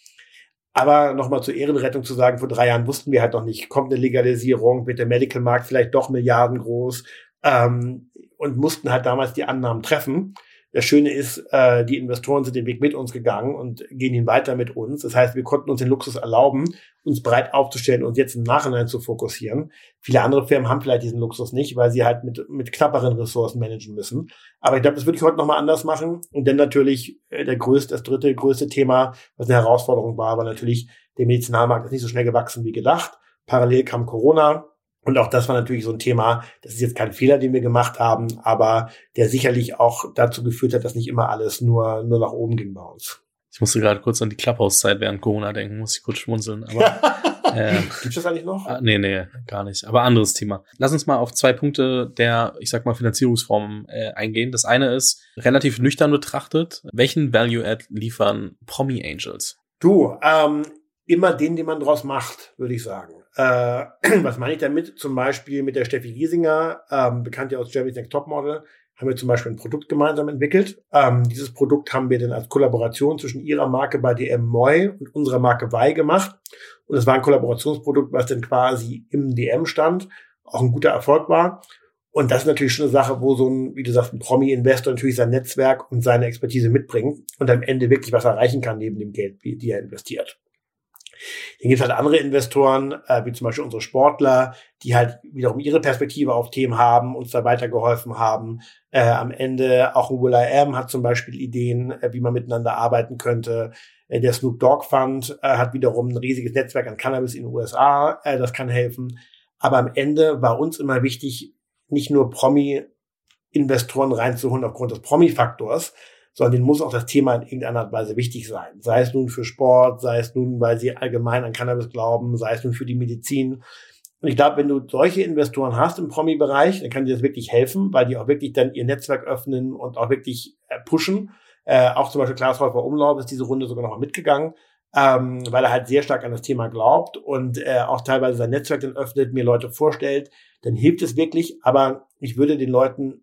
Aber nochmal zur Ehrenrettung zu sagen, vor drei Jahren wussten wir halt noch nicht, kommt eine Legalisierung, wird der Medical Markt vielleicht doch Milliarden groß ähm, und mussten halt damals die Annahmen treffen Das Schöne ist, äh, die Investoren sind den Weg mit uns gegangen und gehen ihn weiter mit uns. Das heißt, wir konnten uns den Luxus erlauben, uns breit aufzustellen und jetzt im Nachhinein zu fokussieren. Viele andere Firmen haben vielleicht diesen Luxus nicht, weil sie halt mit, mit knapperen Ressourcen managen müssen. Aber ich glaube, das würde ich heute nochmal anders machen. Und dann natürlich äh, der größte, das dritte größte Thema, was eine Herausforderung war, war natürlich, der Medizinalmarkt ist nicht so schnell gewachsen wie gedacht. Parallel kam Corona und auch das war natürlich so ein Thema, das ist jetzt kein Fehler, den wir gemacht haben, aber der sicherlich auch dazu geführt hat, dass nicht immer alles nur, nur nach oben ging bei uns. Ich musste gerade kurz an die Clubhouse-Zeit während Corona denken, muss ich kurz schmunzeln. Aber, (laughs) äh, Gibt das eigentlich noch? Ah, nee, nee, gar nicht. Aber anderes Thema. Lass uns mal auf zwei Punkte der, ich sag mal, Finanzierungsformen äh, eingehen. Das eine ist, relativ nüchtern betrachtet, welchen Value-Add liefern Promi-Angels? Du, ähm, immer den, den man draus macht, würde ich sagen. Äh, (clears throat) was meine ich damit? Zum Beispiel mit der Steffi Giesinger, ähm, bekannt ja aus Germany's Next Topmodel, haben wir zum Beispiel ein Produkt gemeinsam entwickelt. Ähm, dieses Produkt haben wir dann als Kollaboration zwischen ihrer Marke bei DM Moy und unserer Marke Wei gemacht. Und es war ein Kollaborationsprodukt, was dann quasi im DM stand, auch ein guter Erfolg war. Und das ist natürlich schon eine Sache, wo so ein, wie du sagst, ein Promi-Investor natürlich sein Netzwerk und seine Expertise mitbringt und am Ende wirklich was erreichen kann neben dem Geld, die er investiert. Dann gibt es halt andere Investoren, äh, wie zum Beispiel unsere Sportler, die halt wiederum ihre Perspektive auf Themen haben, uns da weitergeholfen haben. Äh, am Ende auch ein Will I Am hat zum Beispiel Ideen, äh, wie man miteinander arbeiten könnte. Äh, der Snoop Dogg Fund äh, hat wiederum ein riesiges Netzwerk an Cannabis in den USA, äh, das kann helfen. Aber am Ende war uns immer wichtig, nicht nur Promi-Investoren reinzuholen aufgrund des Promi-Faktors, sondern denen muss auch das Thema in irgendeiner Art und Weise wichtig sein. Sei es nun für Sport, sei es nun, weil sie allgemein an Cannabis glauben, sei es nun für die Medizin. Und ich glaube, wenn du solche Investoren hast im Promi-Bereich, dann kann dir das wirklich helfen, weil die auch wirklich dann ihr Netzwerk öffnen und auch wirklich äh, pushen. Äh, auch zum Beispiel Klaas Häufer Umlauf ist diese Runde sogar noch mitgegangen, ähm, weil er halt sehr stark an das Thema glaubt und äh, auch teilweise sein Netzwerk dann öffnet, mir Leute vorstellt, dann hilft es wirklich. Aber ich würde den Leuten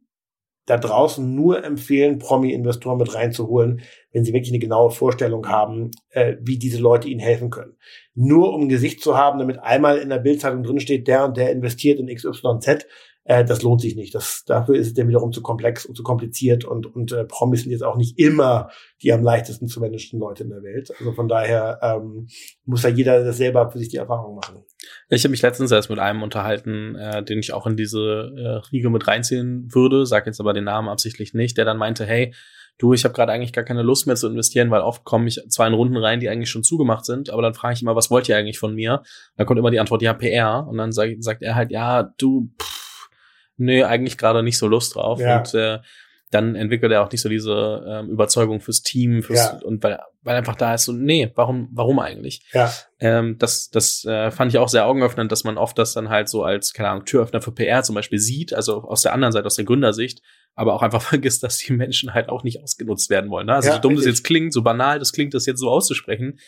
da draußen nur empfehlen, Promi-Investoren mit reinzuholen, wenn sie wirklich eine genaue Vorstellung haben, äh, wie diese Leute ihnen helfen können. Nur um Gesicht zu haben, damit einmal in der Bildzeitung drinsteht, der und der investiert in XYZ, äh, das lohnt sich nicht. Das, dafür ist es dann wiederum zu komplex und zu kompliziert und, und äh, Promis sind jetzt auch nicht immer die am leichtesten zu managen Leute in der Welt. Also von daher ähm, muss ja jeder das selber für sich die Erfahrung machen. Ich habe mich letztens erst mit einem unterhalten, äh, den ich auch in diese äh, Riege mit reinziehen würde, sag jetzt aber den Namen absichtlich nicht, der dann meinte, hey, du, ich habe gerade eigentlich gar keine Lust mehr zu investieren, weil oft komme ich zwar in Runden rein, die eigentlich schon zugemacht sind, aber dann frage ich immer, was wollt ihr eigentlich von mir? Dann kommt immer die Antwort, ja, PR. Und dann sag, sagt er halt, ja, du, pff, nee, eigentlich gerade nicht so Lust drauf. Ja. Und äh, dann entwickelt er auch nicht so diese ähm, Überzeugung fürs Team, fürs, ja. und weil, weil einfach da ist so, nee, warum, warum eigentlich? Ja. Ähm, das das äh, fand ich auch sehr augenöffnend, dass man oft das dann halt so als, keine Ahnung, Türöffner für PR zum Beispiel sieht, also aus der anderen Seite, aus der Gründersicht, aber auch einfach (laughs) vergisst, dass die Menschen halt auch nicht ausgenutzt werden wollen. Ne? Also ja, so dumm richtig. das jetzt klingt, so banal das klingt, das jetzt so auszusprechen,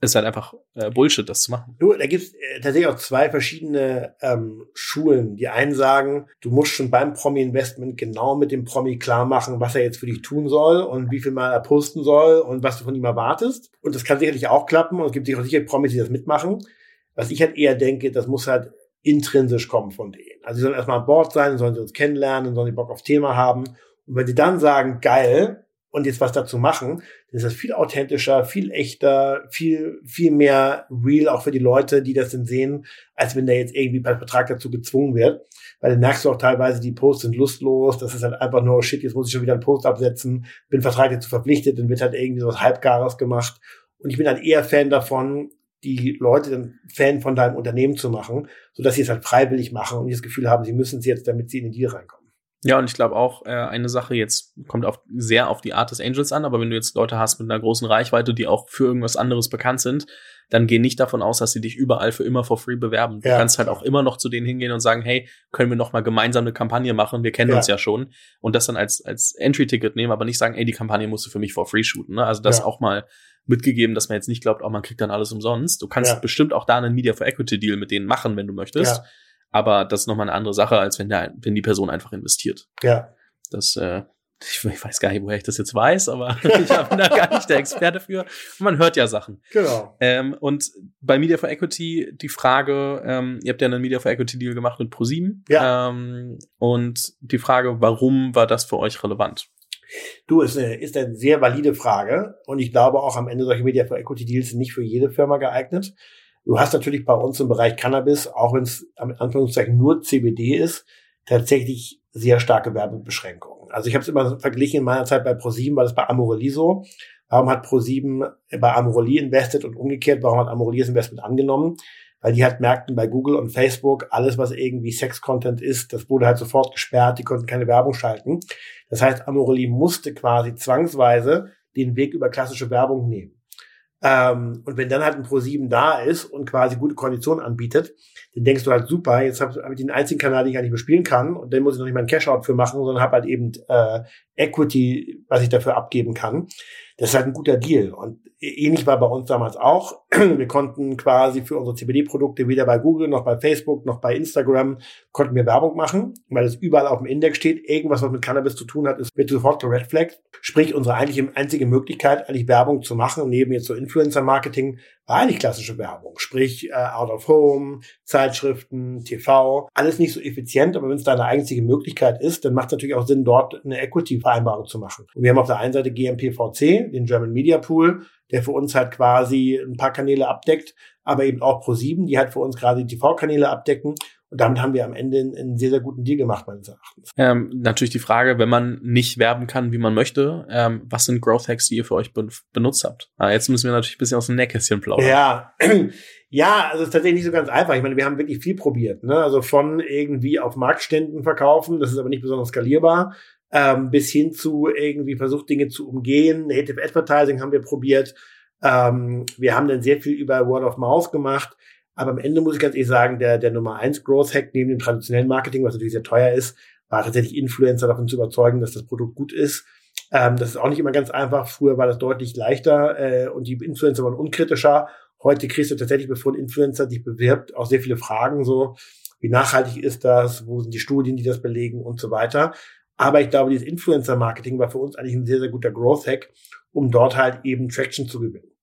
ist halt einfach äh, Bullshit, das zu machen. Du, da gibt es äh, tatsächlich auch zwei verschiedene ähm, Schulen. Die einen sagen, du musst schon beim Promi-Investment genau mit dem Promi klar machen, was er jetzt für dich tun soll und wie viel mal er posten soll und was du von ihm erwartest. Und das kann sicherlich auch klappen und es gibt sicher Promis, die das mitmachen. Was ich halt eher denke, das muss halt intrinsisch kommen von denen. Also sie sollen erstmal an Bord sein, sollen sie uns kennenlernen, sollen sie Bock auf Thema haben. Und wenn sie dann sagen, geil, und jetzt was dazu machen, dann ist das viel authentischer, viel echter, viel, viel mehr real auch für die Leute, die das denn sehen, als wenn der jetzt irgendwie per Vertrag dazu gezwungen wird. Weil dann merkst du auch teilweise, die Posts sind lustlos, das ist halt einfach nur, shit, jetzt muss ich schon wieder einen Post absetzen, bin vertraglich dazu verpflichtet, dann wird halt irgendwie so was Halbgares gemacht. Und ich bin halt eher Fan davon, die Leute dann Fan von deinem Unternehmen zu machen, so dass sie es halt freiwillig machen und das Gefühl haben, sie müssen es jetzt, damit sie in den Deal reinkommen. Ja, und ich glaube auch, äh, eine Sache jetzt kommt auf, sehr auf die Art des Angels an, aber wenn du jetzt Leute hast mit einer großen Reichweite, die auch für irgendwas anderes bekannt sind, dann geh nicht davon aus, dass sie dich überall für immer for free bewerben. Du ja, kannst halt auch immer noch zu denen hingehen und sagen, hey, können wir noch mal gemeinsam eine Kampagne machen? Wir kennen ja. uns ja schon. Und das dann als, als Entry-Ticket nehmen, aber nicht sagen, ey, die Kampagne musst du für mich for free shooten. Ne? Also das ja. auch mal mitgegeben, dass man jetzt nicht glaubt, oh, man kriegt dann alles umsonst. Du kannst bestimmt auch da einen Media for Equity Deal mit denen machen, wenn du möchtest. Aber das ist nochmal eine andere Sache, als wenn, der, wenn die Person einfach investiert. Ja. Das, äh, ich, ich weiß gar nicht, woher ich das jetzt weiß, aber (laughs) ich bin da gar nicht der Experte für. Man hört ja Sachen. Genau. Ähm, und bei Media for Equity die Frage, ähm, ihr habt ja einen Media for Equity Deal gemacht mit ProSieben. Ja. Ähm, und die Frage, warum war das für euch relevant? Du, ist eine, ist eine sehr valide Frage und ich glaube auch am Ende solche Media for Equity Deals sind nicht für jede Firma geeignet. Du hast natürlich bei uns im Bereich Cannabis, auch wenn es am Anführungszeichen nur CBD ist, tatsächlich sehr starke Werbebeschränkungen. Also ich habe es immer verglichen in meiner Zeit bei ProSieben, war das bei Amorelie so. Warum hat ProSieben bei Amorelie invested und umgekehrt, warum hat Amorelie das Investment angenommen? Weil die halt merkten bei Google und Facebook, alles, was irgendwie Sex-Content ist, das wurde halt sofort gesperrt, die konnten keine Werbung schalten. Das heißt, Amorelie musste quasi zwangsweise den Weg über klassische Werbung nehmen. Ähm, und wenn dann halt ein Pro7 da ist und quasi gute Konditionen anbietet, dann denkst du halt super, jetzt habe hab ich den einzigen Kanal, den ich eigentlich bespielen kann und dann muss ich noch nicht mal einen Cash-Out für machen, sondern habe halt eben äh, Equity, was ich dafür abgeben kann. Das ist halt ein guter Deal. Und ähnlich war bei uns damals auch. (clears throat) Wir konnten quasi für unsere CBD-Produkte weder bei Google noch bei Facebook noch bei Instagram konnten wir Werbung machen, weil es überall auf dem Index steht. Irgendwas, was mit Cannabis zu tun hat, ist, wird sofort geredflaggt. Sprich, unsere eigentliche einzige Möglichkeit, eigentlich Werbung zu machen, neben jetzt so Influencer-Marketing, war eigentlich klassische Werbung. Sprich, äh, Out of Home, Zeitschriften, TV. Alles nicht so effizient, aber wenn es da eine einzige Möglichkeit ist, dann macht es natürlich auch Sinn, dort eine Equity-Vereinbarung zu machen. Und wir haben auf der einen Seite GMPVC, den German Media Pool, der für uns halt quasi ein paar Kanäle abdeckt, aber eben auch Pro7, die halt für uns gerade die TV-Kanäle abdecken. Und damit haben wir am Ende einen sehr, sehr guten Deal gemacht, meines Erachtens. Ähm, natürlich die Frage, wenn man nicht werben kann, wie man möchte, ähm, was sind Growth Hacks, die ihr für euch be benutzt habt? Ah, jetzt müssen wir natürlich ein bisschen aus dem Nähkästchen plaudern. Ja, (clears throat) ja, also es ist tatsächlich nicht so ganz einfach. Ich meine, wir haben wirklich viel probiert. Ne? Also von irgendwie auf Marktständen verkaufen, das ist aber nicht besonders skalierbar, ähm, bis hin zu irgendwie versucht, Dinge zu umgehen. Native Advertising haben wir probiert. Ähm, wir haben dann sehr viel über Word of Mouth gemacht. Aber am Ende muss ich ganz ehrlich sagen, der, der Nummer eins Growth Hack neben dem traditionellen Marketing, was natürlich sehr teuer ist, war tatsächlich Influencer davon zu überzeugen, dass das Produkt gut ist. Ähm, das ist auch nicht immer ganz einfach. Früher war das deutlich leichter äh, und die Influencer waren unkritischer. Heute kriegst du tatsächlich, bevor ein Influencer dich bewirbt, auch sehr viele Fragen so, wie nachhaltig ist das, wo sind die Studien, die das belegen und so weiter. Aber ich glaube, dieses Influencer-Marketing war für uns eigentlich ein sehr, sehr guter Growth-Hack, um dort halt eben Traction zu gewinnen.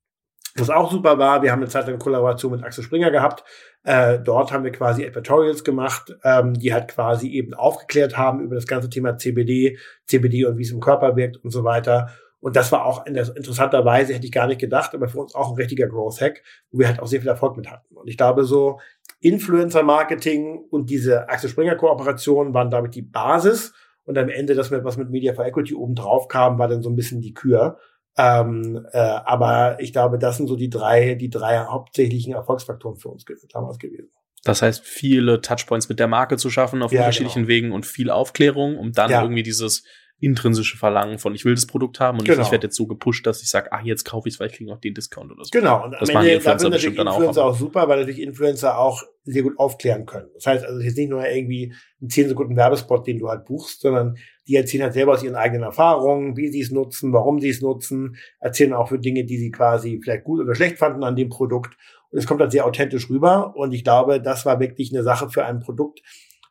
Was auch super war, wir haben eine Zeit lang Kollaboration mit Axel Springer gehabt. Äh, dort haben wir quasi Advertorials gemacht, ähm, die halt quasi eben aufgeklärt haben über das ganze Thema CBD, CBD und wie es im Körper wirkt und so weiter. Und das war auch interessanterweise, hätte ich gar nicht gedacht, aber für uns auch ein richtiger Growth Hack, wo wir halt auch sehr viel Erfolg mit hatten. Und ich glaube so, Influencer Marketing und diese Axel Springer Kooperation waren, ich, die Basis. Und am Ende, dass wir was mit Media for Equity oben drauf kam, war dann so ein bisschen die Kür. Ähm, äh, aber ich glaube, das sind so die drei, die drei hauptsächlichen Erfolgsfaktoren für uns damals gewesen. Das heißt, viele Touchpoints mit der Marke zu schaffen auf ja, unterschiedlichen genau. Wegen und viel Aufklärung, um dann ja. irgendwie dieses intrinsische Verlangen von ich will das Produkt haben und genau. ich werde jetzt so gepusht, dass ich sage, ah, jetzt kaufe ich es, weil ich kriege noch den Discount oder so. Genau, und das am Ende Influencer da natürlich Influencer auch, auch, super, weil natürlich Influencer auch sehr gut aufklären können. Das heißt also jetzt nicht nur irgendwie ein 10 Sekunden Werbespot, den du halt buchst, sondern die erzählen halt selber aus ihren eigenen Erfahrungen, wie sie es nutzen, warum sie es nutzen, erzählen auch für Dinge, die sie quasi vielleicht gut oder schlecht fanden an dem Produkt. Und es kommt halt sehr authentisch rüber. Und ich glaube, das war wirklich eine Sache für ein Produkt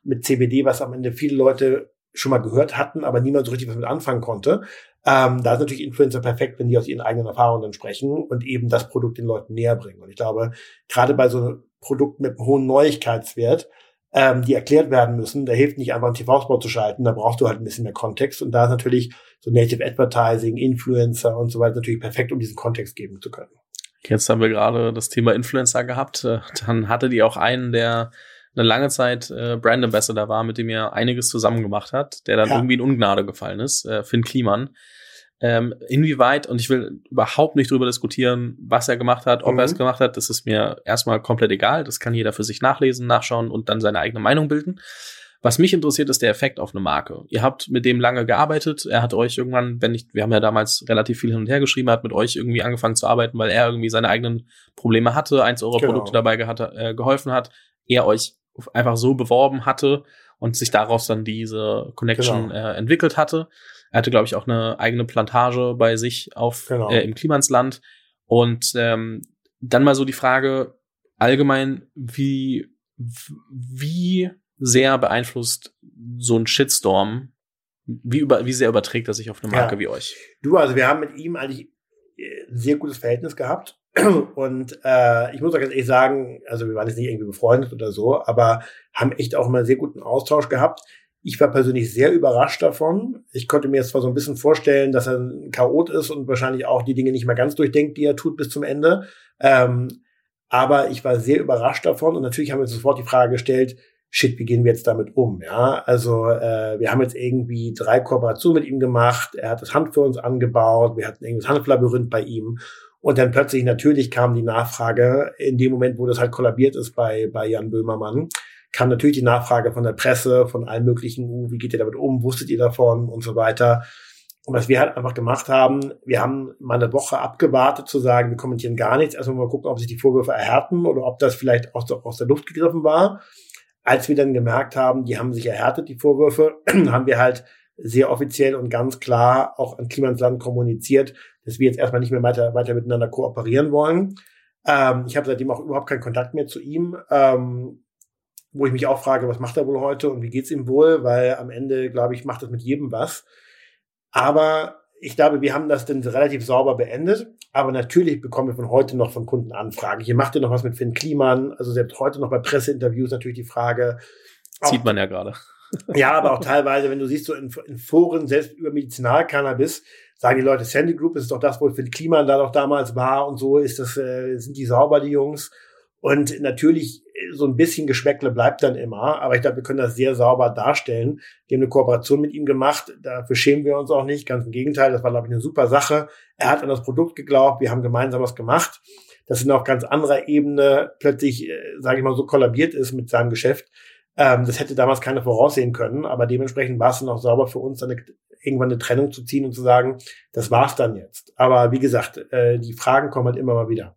mit CBD, was am Ende viele Leute schon mal gehört hatten, aber niemand so richtig was mit anfangen konnte. Ähm, da ist natürlich Influencer perfekt, wenn die aus ihren eigenen Erfahrungen sprechen und eben das Produkt den Leuten näher bringen. Und ich glaube, gerade bei so Produkten mit einem hohen Neuigkeitswert, ähm, die erklärt werden müssen, da hilft nicht einfach einen TV-Spot zu schalten, da brauchst du halt ein bisschen mehr Kontext. Und da ist natürlich so Native Advertising, Influencer und so weiter natürlich perfekt, um diesen Kontext geben zu können. Jetzt haben wir gerade das Thema Influencer gehabt. Äh, dann hattet ihr auch einen, der eine lange Zeit äh, Brand Ambassador war, mit dem er einiges zusammen gemacht hat, der dann ja. irgendwie in Ungnade gefallen ist, äh, Finn Kliman. Ähm, inwieweit, und ich will überhaupt nicht drüber diskutieren, was er gemacht hat, ob mhm. er es mhm. gemacht hat, das ist mir erstmal komplett egal. Das kann jeder für sich nachlesen, nachschauen und dann seine eigene Meinung bilden. Was mich interessiert, ist der Effekt auf eine Marke. Ihr habt mit dem lange gearbeitet. Er hat euch irgendwann, wenn nicht, wir haben ja damals relativ viel hin und her geschrieben, hat mit euch irgendwie angefangen zu arbeiten, weil er irgendwie seine eigenen Probleme hatte, eins eurer genau. Produkte dabei gehat, äh, geholfen hat. Er euch einfach so beworben hatte und sich daraus dann diese Connection genau. äh, entwickelt hatte. Er hatte, glaube ich, auch eine eigene Plantage bei sich auf genau. äh, im Klimansland. Und ähm, dann mal so die Frage allgemein, wie wie sehr beeinflusst so ein Shitstorm, wie über wie sehr überträgt er sich auf eine Marke ja. wie euch? Du, also wir haben mit ihm eigentlich äh, ein sehr gutes Verhältnis gehabt. Und äh, ich muss auch ganz ehrlich sagen, also wir waren jetzt nicht irgendwie befreundet oder so, aber haben echt auch immer sehr guten Austausch gehabt. Ich war persönlich sehr überrascht davon. Ich konnte mir jetzt zwar so ein bisschen vorstellen, dass er ein Chaot ist und wahrscheinlich auch die Dinge nicht mehr ganz durchdenkt, die er tut bis zum Ende. Ähm, aber ich war sehr überrascht davon und natürlich haben wir sofort die Frage gestellt, shit, wie gehen wir jetzt damit um? Ja, also äh, wir haben jetzt irgendwie drei Kooperationen mit ihm gemacht. Er hat das Hand für uns angebaut. Wir hatten irgendwie das Handlabyrinth bei ihm. Und dann plötzlich natürlich kam die Nachfrage, in dem Moment, wo das halt kollabiert ist bei, bei Jan Böhmermann, kam natürlich die Nachfrage von der Presse, von allen möglichen, uh, wie geht ihr damit um, wusstet ihr davon und so weiter. Und was wir halt einfach gemacht haben, wir haben mal eine Woche abgewartet zu sagen, wir kommentieren gar nichts, erstmal mal gucken, ob sich die Vorwürfe erhärten oder ob das vielleicht aus der, aus der Luft gegriffen war. Als wir dann gemerkt haben, die haben sich erhärtet, die Vorwürfe, (clears throat) haben wir halt sehr offiziell und ganz klar auch an Klimansland kommuniziert, dass wir jetzt erstmal nicht mehr weiter, weiter miteinander kooperieren wollen. Ähm, ich habe seitdem auch überhaupt keinen Kontakt mehr zu ihm, ähm, wo ich mich auch frage, was macht er wohl heute und wie geht's ihm wohl, weil am Ende, glaube ich, macht das mit jedem was. Aber ich glaube, wir haben das dann relativ sauber beendet. Aber natürlich bekommen wir von heute noch von Kunden Anfragen. Hier macht ihr noch was mit Finn Kliman. Also selbst heute noch bei Presseinterviews natürlich die Frage. Sieht man ja gerade. Ja, aber auch teilweise, wenn du siehst, so in, in Foren, selbst über Medizinalcannabis, sagen die Leute, Sandy Group ist doch das, wo Finn Kliman da doch damals war und so, ist das, äh, sind die sauber, die Jungs. Und natürlich, so ein bisschen Geschmäckle bleibt dann immer, aber ich glaube, wir können das sehr sauber darstellen. Wir haben eine Kooperation mit ihm gemacht, dafür schämen wir uns auch nicht, ganz im Gegenteil, das war, glaube ich, eine super Sache. Er hat an das Produkt geglaubt, wir haben gemeinsam was gemacht. Das in auf ganz anderer Ebene plötzlich, äh, sage ich mal, so kollabiert ist mit seinem Geschäft. Ähm, das hätte damals keiner voraussehen können, aber dementsprechend war es dann auch sauber für uns, dann eine, irgendwann eine Trennung zu ziehen und zu sagen, das war's dann jetzt. Aber wie gesagt, äh, die Fragen kommen halt immer mal wieder.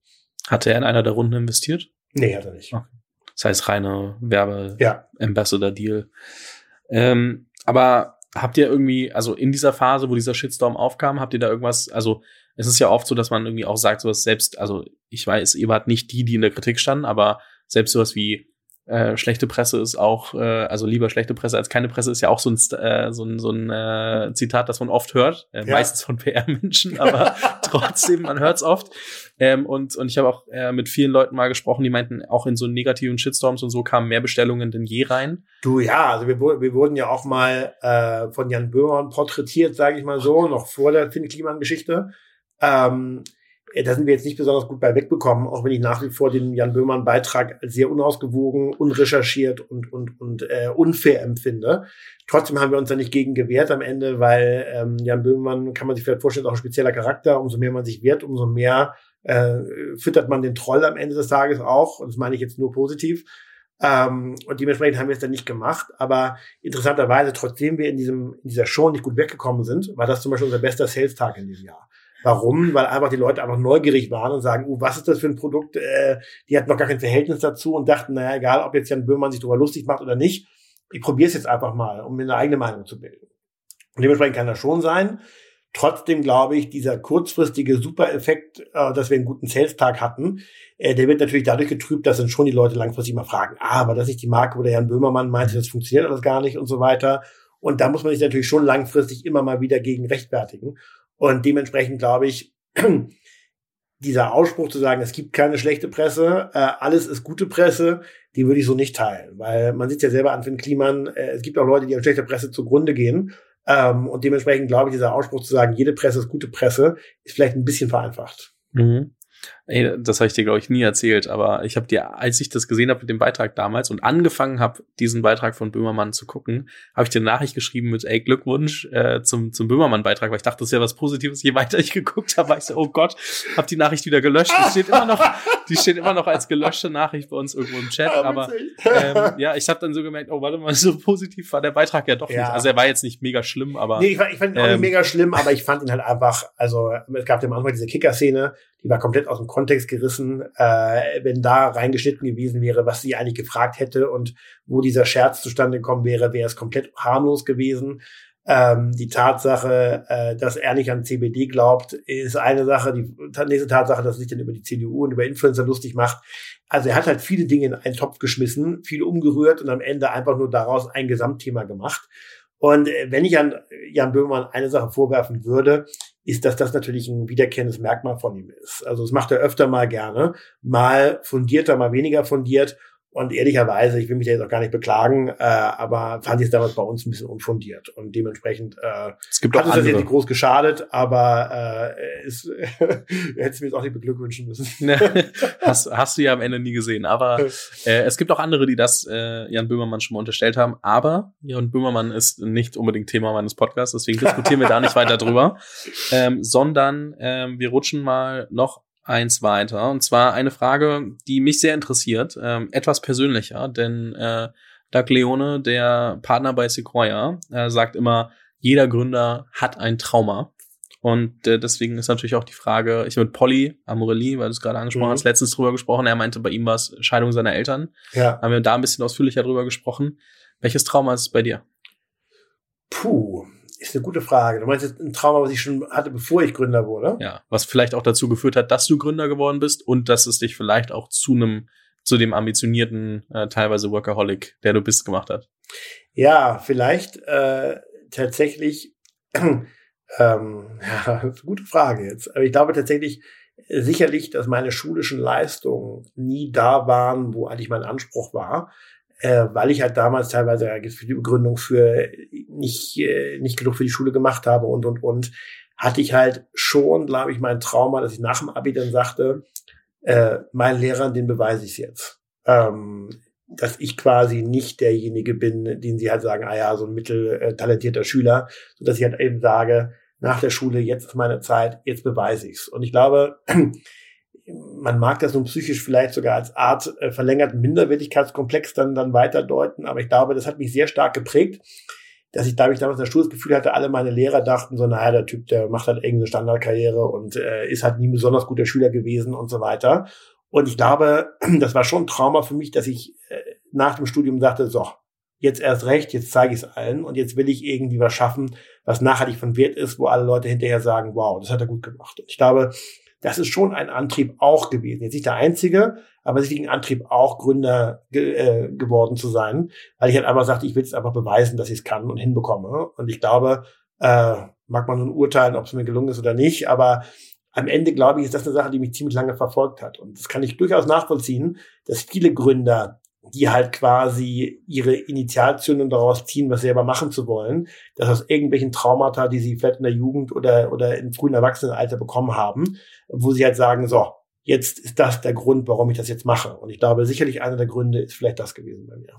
Hatte er in einer der Runden investiert? Nee, hat er nicht. Okay. Das heißt reine Werbe-Ambassador-Deal. Ähm, aber habt ihr irgendwie, also in dieser Phase, wo dieser Shitstorm aufkam, habt ihr da irgendwas, also es ist ja oft so, dass man irgendwie auch sagt, sowas selbst, also ich weiß, ihr wart nicht die, die in der Kritik standen, aber selbst sowas wie äh, schlechte Presse ist auch, äh, also lieber schlechte Presse als keine Presse ist ja auch so ein, äh, so ein, so ein äh, Zitat, das man oft hört, äh, ja. meistens von (laughs) PR-Menschen, aber (laughs) trotzdem, man hört es oft. Ähm, und, und ich habe auch äh, mit vielen Leuten mal gesprochen, die meinten, auch in so negativen Shitstorms und so kamen mehr Bestellungen denn je rein. Du ja, also wir, wir wurden ja auch mal äh, von Jan Böhmer porträtiert, sage ich mal so, noch vor der Finn Kliman-Geschichte. Ähm, äh, da sind wir jetzt nicht besonders gut bei wegbekommen, auch wenn ich nach wie vor den Jan Böhmermann Beitrag sehr unausgewogen, unrecherchiert und, und, und äh, unfair empfinde. Trotzdem haben wir uns da nicht gegen gewehrt am Ende, weil ähm, Jan Böhmermann, kann man sich vielleicht vorstellen, auch ein spezieller Charakter. Umso mehr man sich wehrt, umso mehr äh, füttert man den Troll am Ende des Tages auch. Und das meine ich jetzt nur positiv. Ähm, und dementsprechend haben wir es dann nicht gemacht. Aber interessanterweise, trotzdem wir in, diesem, in dieser Show nicht gut weggekommen sind, war das zum Beispiel unser bester Sales-Tag in diesem Jahr. Warum? Weil einfach die Leute einfach neugierig waren und sagen, uh, was ist das für ein Produkt? Äh, die hatten noch gar kein Verhältnis dazu und dachten, naja, egal, ob jetzt Jan Böhmann sich darüber lustig macht oder nicht, ich probiere es jetzt einfach mal, um mir eine eigene Meinung zu bilden. Und dementsprechend kann das schon sein. Trotzdem glaube ich, dieser kurzfristige Super-Effekt, äh, dass wir einen guten Sales-Tag hatten, äh, der wird natürlich dadurch getrübt, dass dann schon die Leute langfristig mal fragen, ah, aber das ist nicht die Marke, wo der Jan Böhmermann meinte, das funktioniert alles gar nicht und so weiter. Und da muss man sich natürlich schon langfristig immer mal wieder gegen rechtfertigen. Und dementsprechend glaube ich, (clears throat) dieser Ausspruch zu sagen, es gibt keine schlechte Presse, äh, alles ist gute Presse, die würde ich so nicht teilen, weil man sieht ja selber an Finn Kliman, äh, es gibt auch Leute, die an schlechter Presse zugrunde gehen. Ähm, und dementsprechend glaube ich, dieser Ausspruch zu sagen, jede Presse ist gute Presse, ist vielleicht ein bisschen vereinfacht. Mhm. Ey, das habe ich dir, glaube ich, nie erzählt, aber ich habe dir, als ich das gesehen habe mit dem Beitrag damals und angefangen habe, diesen Beitrag von Böhmermann zu gucken, habe ich dir eine Nachricht geschrieben mit, ey, Glückwunsch äh, zum, zum Böhmermann-Beitrag, weil ich dachte, das ist ja was Positives. Je weiter ich geguckt habe, war ich so, oh Gott, habe die Nachricht wieder gelöscht. Die steht immer noch, die steht immer noch als gelöschte Nachricht bei uns irgendwo im Chat. Ah, aber ähm, ja, ich habe dann so gemerkt, oh, warte mal, so positiv war der Beitrag ja doch ja. nicht. Also er war jetzt nicht mega schlimm, aber. Nee, ich fand, ich fand ihn auch nicht ähm, mega schlimm, aber ich fand ihn halt einfach, also es gab ja manchmal diese Kicker-Szene, die war komplett aus dem Kontext gerissen. Äh, wenn da reingeschnitten gewesen wäre, was sie eigentlich gefragt hätte und wo dieser Scherz zustande gekommen wäre, wäre es komplett harmlos gewesen. Ähm, die Tatsache, äh, dass er nicht an CBD glaubt, ist eine Sache. Die nächste Tatsache, dass er sich dann über die CDU und über Influencer lustig macht. Also er hat halt viele Dinge in einen Topf geschmissen, viele umgerührt und am Ende einfach nur daraus ein Gesamtthema gemacht. Und äh, wenn ich an Jan Böhmermann eine Sache vorwerfen würde, ist, dass das natürlich ein wiederkehrendes Merkmal von ihm ist. Also das macht er öfter mal gerne, mal fundierter, mal weniger fundiert. Und ehrlicherweise, ich will mich da jetzt auch gar nicht beklagen, äh, aber fand ich es damals bei uns ein bisschen unfundiert. Und dementsprechend äh, es gibt hat es das jetzt nicht groß geschadet, aber äh, es, (laughs) hätte es mir jetzt auch nicht beglückwünschen müssen. (laughs) hast, hast du ja am Ende nie gesehen. Aber (laughs) äh, es gibt auch andere, die das äh, Jan Böhmermann schon mal unterstellt haben. Aber Jan Böhmermann ist nicht unbedingt Thema meines Podcasts, deswegen diskutieren wir da nicht weiter drüber. Ähm, sondern ähm, wir rutschen mal noch eins weiter. Und zwar eine Frage, die mich sehr interessiert, ähm, etwas persönlicher, denn äh, Doug Leone, der Partner bei Sequoia, äh, sagt immer, jeder Gründer hat ein Trauma. Und äh, deswegen ist natürlich auch die Frage, ich mit Polly Amorelli, weil du es gerade angesprochen mhm. hast, letztens drüber gesprochen. Er meinte, bei ihm war es Scheidung seiner Eltern. Ja. Haben wir da ein bisschen ausführlicher drüber gesprochen. Welches Trauma ist es bei dir? Puh, ist eine gute Frage. Du meinst jetzt ein Trauma, was ich schon hatte, bevor ich Gründer wurde? Ja, was vielleicht auch dazu geführt hat, dass du Gründer geworden bist und dass es dich vielleicht auch zu einem, zu dem ambitionierten, äh, teilweise Workaholic, der du bist, gemacht hat. Ja, vielleicht äh, tatsächlich, (clears throat) ähm, (laughs) ja, eine gute Frage jetzt. Aber ich glaube tatsächlich, äh, sicherlich, dass meine schulischen Leistungen nie da waren, wo eigentlich mein Anspruch war äh, weil ich halt damals teilweise äh, für die Begründung für nicht, äh, nicht genug für die Schule gemacht habe und, und, und, hatte ich halt schon, glaube ich, mein Trauma, dass ich nach dem Abi dann sagte, äh, meinen Lehrern, den beweise ich jetzt. Ähm, dass ich quasi nicht derjenige bin, den sie halt sagen, ah ja, so ein mitteltalentierter Schüler, so dass ich halt eben sage, nach der Schule, jetzt ist meine Zeit, jetzt beweise ich's. Und ich glaube, (clears throat) man mag das nun psychisch vielleicht sogar als Art äh, verlängerten Minderwertigkeitskomplex dann, dann weiter deuten, aber ich glaube, das hat mich sehr stark geprägt, dass ich, da ich damals in der Schule das Gefühl hatte, alle meine Lehrer dachten so, naja, der Typ, der macht halt irgendeine Standardkarriere und äh, ist halt nie besonders guter Schüler gewesen und so weiter. Und ich glaube, (clears throat) das war schon ein Trauma für mich, dass ich äh, nach dem Studium sagte, so, jetzt erst recht, jetzt zeige ich es allen und jetzt will ich irgendwie was schaffen, was nachhaltig von Wert ist, wo alle Leute hinterher sagen, wow, das hat er gut gemacht. Und ich glaube, das ist schon ein Antrieb auch gewesen. Jetzt nicht der einzige, aber sicherlich ein Antrieb auch Gründer ge äh, geworden zu sein, weil ich halt einfach sagte, ich will es einfach beweisen, dass ich es kann und hinbekomme. Und ich glaube, äh, mag man nun urteilen, ob es mir gelungen ist oder nicht, aber am Ende, glaube ich, ist das eine Sache, die mich ziemlich lange verfolgt hat. Und das kann ich durchaus nachvollziehen, dass viele Gründer die halt quasi ihre Initialzündung daraus ziehen, was selber machen zu wollen, dass aus irgendwelchen Traumata, die sie vielleicht in der Jugend oder, oder im frühen Erwachsenenalter bekommen haben, wo sie halt sagen, so, jetzt ist das der Grund, warum ich das jetzt mache. Und ich glaube, sicherlich einer der Gründe ist vielleicht das gewesen bei mir.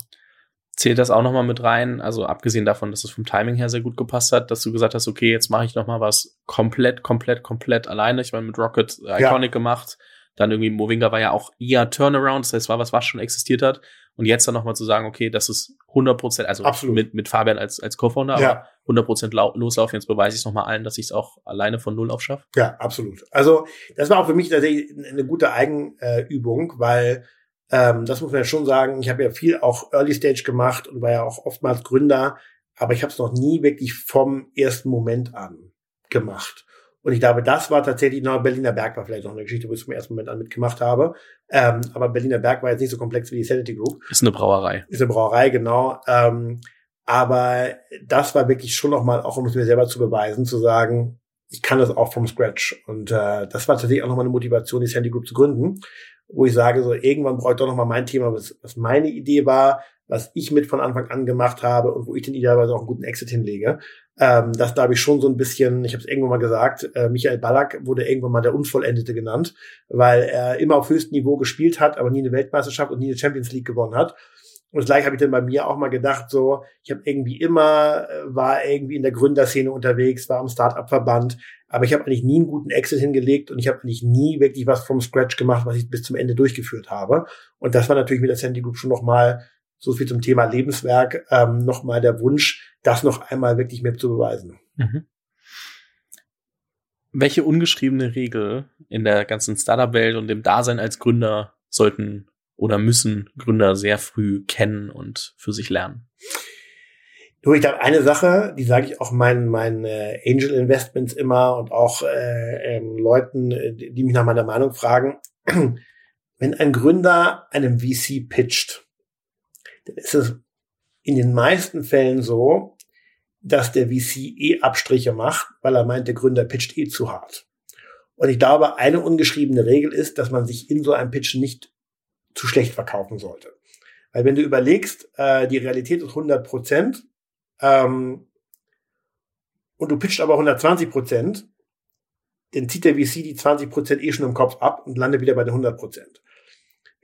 Zählt das auch nochmal mit rein? Also abgesehen davon, dass es vom Timing her sehr gut gepasst hat, dass du gesagt hast, okay, jetzt mache ich nochmal was komplett, komplett, komplett alleine. Ich meine, mit Rocket Iconic ja. gemacht dann irgendwie Movinga war ja auch eher Turnaround, das heißt, war was, was schon existiert hat. Und jetzt dann nochmal zu sagen, okay, das ist 100 Prozent, also Absolut. mit, mit Fabian als, als Co-Founder, ja. aber 100 Prozent loslaufen. Jetzt beweise ich es nochmal allen, dass ich es auch alleine von Null auf schaffe. Ja, absolut. Also, das war auch für mich tatsächlich eine gute Eigenübung, weil ähm, das muss man ja schon sagen. Ich habe ja viel auch Early Stage gemacht und war ja auch oftmals Gründer, aber ich habe es noch nie wirklich vom ersten Moment an gemacht. Und ich glaube, das war tatsächlich noch Berliner Berg war vielleicht noch eine Geschichte, wo ich es vom ersten Moment an mitgemacht habe. Ähm, aber Berliner Berg war jetzt nicht so komplex wie die Sanity Group. Ist eine Brauerei. Ist eine Brauerei, genau. Ähm, aber das war wirklich schon nochmal, auch um es mir selber zu beweisen, zu sagen, ich kann das auch vom Scratch. Und äh, das war tatsächlich auch nochmal eine Motivation, die Sandy Group zu gründen, wo ich sage, so irgendwann brauche ich doch nochmal mein Thema, was, was meine Idee war, was ich mit von Anfang an gemacht habe und wo ich dann idealerweise auch einen guten Exit hinlege. Ähm, das da habe ich schon so ein bisschen, ich habe es irgendwann mal gesagt, äh, Michael Ballack wurde irgendwann mal der Unvollendete genannt, weil er immer auf höchstem Niveau gespielt hat, aber nie eine Weltmeisterschaft und nie eine Champions League gewonnen hat. Und das gleiche habe ich dann bei mir auch mal gedacht, so, ich habe irgendwie immer, äh, war irgendwie in der Gründerszene unterwegs, war am Startup-Verband, aber ich habe eigentlich nie einen guten Exit hingelegt und ich habe eigentlich nie wirklich was vom Scratch gemacht, was ich bis zum Ende durchgeführt habe. Und das war natürlich mit der Sandy Group schon nochmal so viel zum Thema Lebenswerk, ähm, nochmal der Wunsch, das noch einmal wirklich mehr zu beweisen. Mhm. Welche ungeschriebene Regel in der ganzen Startup-Welt und dem Dasein als Gründer sollten oder müssen Gründer sehr früh kennen und für sich lernen? Du, ich glaube, eine Sache, die sage ich auch meinen, meinen äh, Angel Investments immer und auch äh, ähm, Leuten, äh, die mich nach meiner Meinung fragen. (clears throat) Wenn ein Gründer einem VC pitcht, dann ist es in den meisten Fällen so, dass der VC eh Abstriche macht, weil er meint, der Gründer pitcht eh zu hart. Und ich glaube, eine ungeschriebene Regel ist, dass man sich in so einem Pitch nicht zu schlecht verkaufen sollte. Weil wenn du überlegst, äh, die Realität ist 100 Prozent ähm, und du pitcht aber 120 Prozent, dann zieht der VC die 20 Prozent eh schon im Kopf ab und landet wieder bei den 100 Prozent.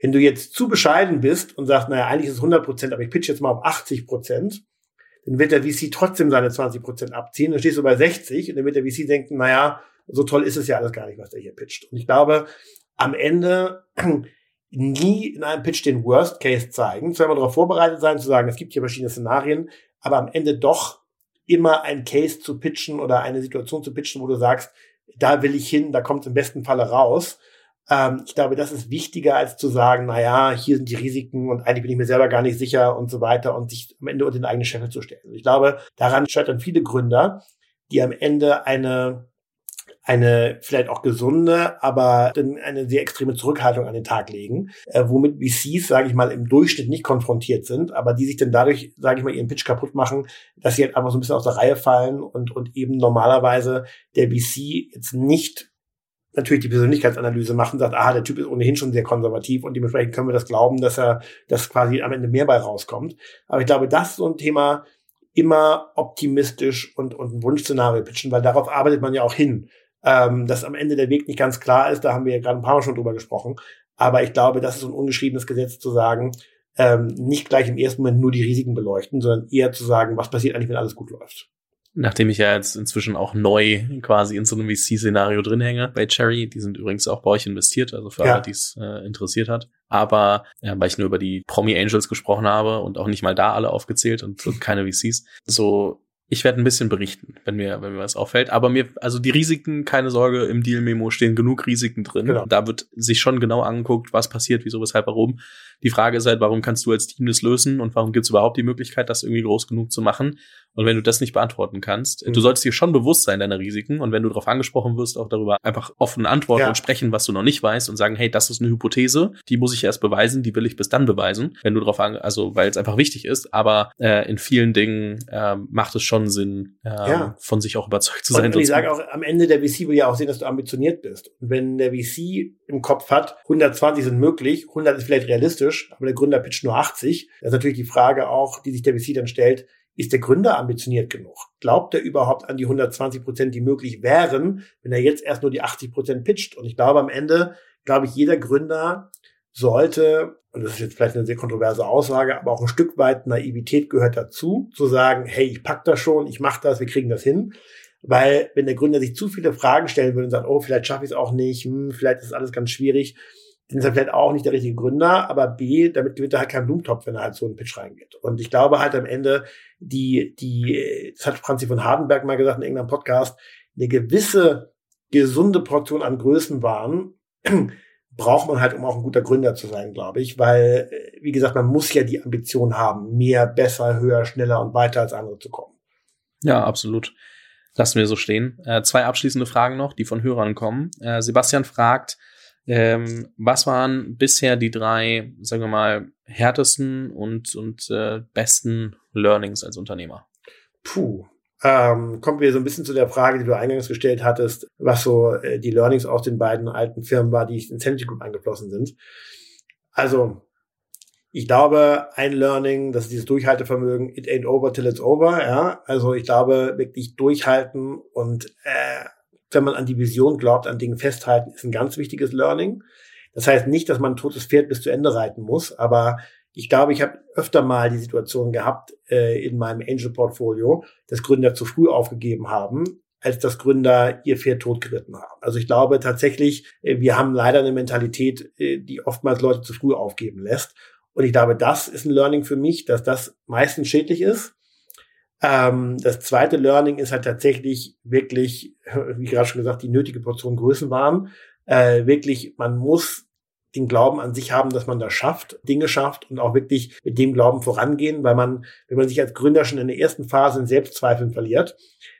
Wenn du jetzt zu bescheiden bist und sagst, naja, eigentlich ist es 100 Prozent, aber ich pitch jetzt mal auf 80 Prozent, dann wird der VC trotzdem seine 20 Prozent abziehen, dann stehst du bei 60 und dann wird der VC denken, naja, so toll ist es ja alles gar nicht, was der hier pitcht. Und ich glaube, am Ende (clears throat) nie in einem Pitch den Worst Case zeigen, zwar immer darauf vorbereitet sein, zu sagen, es gibt hier verschiedene Szenarien, aber am Ende doch immer ein Case zu pitchen oder eine Situation zu pitchen, wo du sagst, da will ich hin, da kommt es im besten Falle raus. Ähm, ich glaube, das ist wichtiger, als zu sagen, na ja, hier sind die Risiken und eigentlich bin ich mir selber gar nicht sicher und so weiter und sich am Ende unter den eigenen Scheffel zu stellen. Ich glaube, daran scheitern viele Gründer, die am Ende eine eine vielleicht auch gesunde, aber eine sehr extreme Zurückhaltung an den Tag legen, äh, womit VCs, sage ich mal, im Durchschnitt nicht konfrontiert sind, aber die sich dann dadurch, sage ich mal, ihren Pitch kaputt machen, dass sie halt einfach so ein bisschen aus der Reihe fallen und, und eben normalerweise der VC jetzt nicht natürlich die Persönlichkeitsanalyse machen, sagt, ah, der Typ ist ohnehin schon sehr konservativ und dementsprechend können wir das glauben, dass er, dass quasi am Ende mehr bei rauskommt. Aber ich glaube, das ist so ein Thema, immer optimistisch und, und ein Wunschszenario pitchen, weil darauf arbeitet man ja auch hin ähm, dass am Ende der Weg nicht ganz klar ist. Da haben wir ja gerade ein paar Mal schon drüber gesprochen. Aber ich glaube, das ist so ein ungeschriebenes Gesetz zu sagen, ähm, nicht gleich im ersten Moment nur die Risiken beleuchten, sondern eher zu sagen, was passiert eigentlich, wenn alles gut läuft. Nachdem ich ja jetzt inzwischen auch neu quasi in so einem VC-Szenario drin hänge bei Cherry, die sind übrigens auch bei euch investiert, also für ja. alle, die es äh, interessiert hat. Aber ja, weil ich nur über die Promi Angels gesprochen habe und auch nicht mal da alle aufgezählt und, und keine VCs, so ich werde ein bisschen berichten, wenn mir, wenn mir was auffällt. Aber mir, also die Risiken, keine Sorge, im Deal-Memo stehen genug Risiken drin. Genau. Da wird sich schon genau angeguckt, was passiert, wieso, weshalb, warum. Die Frage ist halt, warum kannst du als Team das lösen und warum gibt es überhaupt die Möglichkeit, das irgendwie groß genug zu machen? Und wenn du das nicht beantworten kannst, mhm. du solltest dir schon bewusst sein deiner Risiken und wenn du darauf angesprochen wirst, auch darüber einfach offen antworten ja. und sprechen, was du noch nicht weißt und sagen, hey, das ist eine Hypothese, die muss ich erst beweisen, die will ich bis dann beweisen, wenn du darauf an, also weil es einfach wichtig ist, aber äh, in vielen Dingen äh, macht es schon Sinn, äh, ja. von sich auch überzeugt zu sein. Und ich sage auch, am Ende der VC will ja auch sehen, dass du ambitioniert bist. Und wenn der VC im Kopf hat, 120 sind möglich, 100 ist vielleicht realistisch, aber der Gründer pitcht nur 80, das ist natürlich die Frage auch, die sich der VC dann stellt, ist der Gründer ambitioniert genug? Glaubt er überhaupt an die 120 Prozent, die möglich wären, wenn er jetzt erst nur die 80 Prozent pitcht? Und ich glaube, am Ende, glaube ich, jeder Gründer sollte, und das ist jetzt vielleicht eine sehr kontroverse Aussage, aber auch ein Stück weit Naivität gehört dazu, zu sagen, hey, ich pack das schon, ich mache das, wir kriegen das hin. Weil wenn der Gründer sich zu viele Fragen stellen würde und sagt, oh, vielleicht schaffe ich es auch nicht, hm, vielleicht ist alles ganz schwierig, dann ist er vielleicht auch nicht der richtige Gründer, aber B, damit gewinnt er halt keinen Blumentopf, wenn er halt so einen Pitch reingeht. Und ich glaube halt am Ende, die, die, das hat Franzi von Hardenberg mal gesagt in irgendeinem Podcast, eine gewisse gesunde Portion an Größenwahn (clears throat) braucht man halt, um auch ein guter Gründer zu sein, glaube ich, weil, wie gesagt, man muss ja die Ambition haben, mehr, besser, höher, schneller und weiter als andere zu kommen. Ja, absolut. Lassen wir so stehen. Äh, zwei abschließende Fragen noch, die von Hörern kommen. Äh, Sebastian fragt, ähm, was waren bisher die drei, sagen wir mal, härtesten und, und äh, besten Learnings als Unternehmer? Puh. Ähm, kommen wir so ein bisschen zu der Frage, die du eingangs gestellt hattest, was so äh, die Learnings aus den beiden alten Firmen war, die in Sanity Group eingeflossen sind. Also, ich glaube, ein Learning, das ist dieses Durchhaltevermögen, it ain't over till it's over, ja. Also ich glaube, wirklich durchhalten und äh, wenn man an die Vision glaubt, an Dingen festhalten, ist ein ganz wichtiges Learning. Das heißt nicht, dass man ein totes Pferd bis zu Ende reiten muss, aber ich glaube, ich habe öfter mal die Situation gehabt äh, in meinem Angel-Portfolio, dass Gründer zu früh aufgegeben haben, als dass Gründer ihr Pferd totgeritten haben. Also ich glaube tatsächlich, äh, wir haben leider eine Mentalität, äh, die oftmals Leute zu früh aufgeben lässt. Und ich glaube, das ist ein Learning für mich, dass das meistens schädlich ist. Ähm, das zweite Learning ist halt tatsächlich wirklich, (laughs) wie gerade schon gesagt, die nötige Portion Größenwahn. Äh, wirklich, man muss den Glauben an sich haben, dass man das schafft, Dinge schafft und auch wirklich mit dem Glauben vorangehen, weil man, wenn man sich als Gründer schon in der ersten Phase in Selbstzweifeln verliert,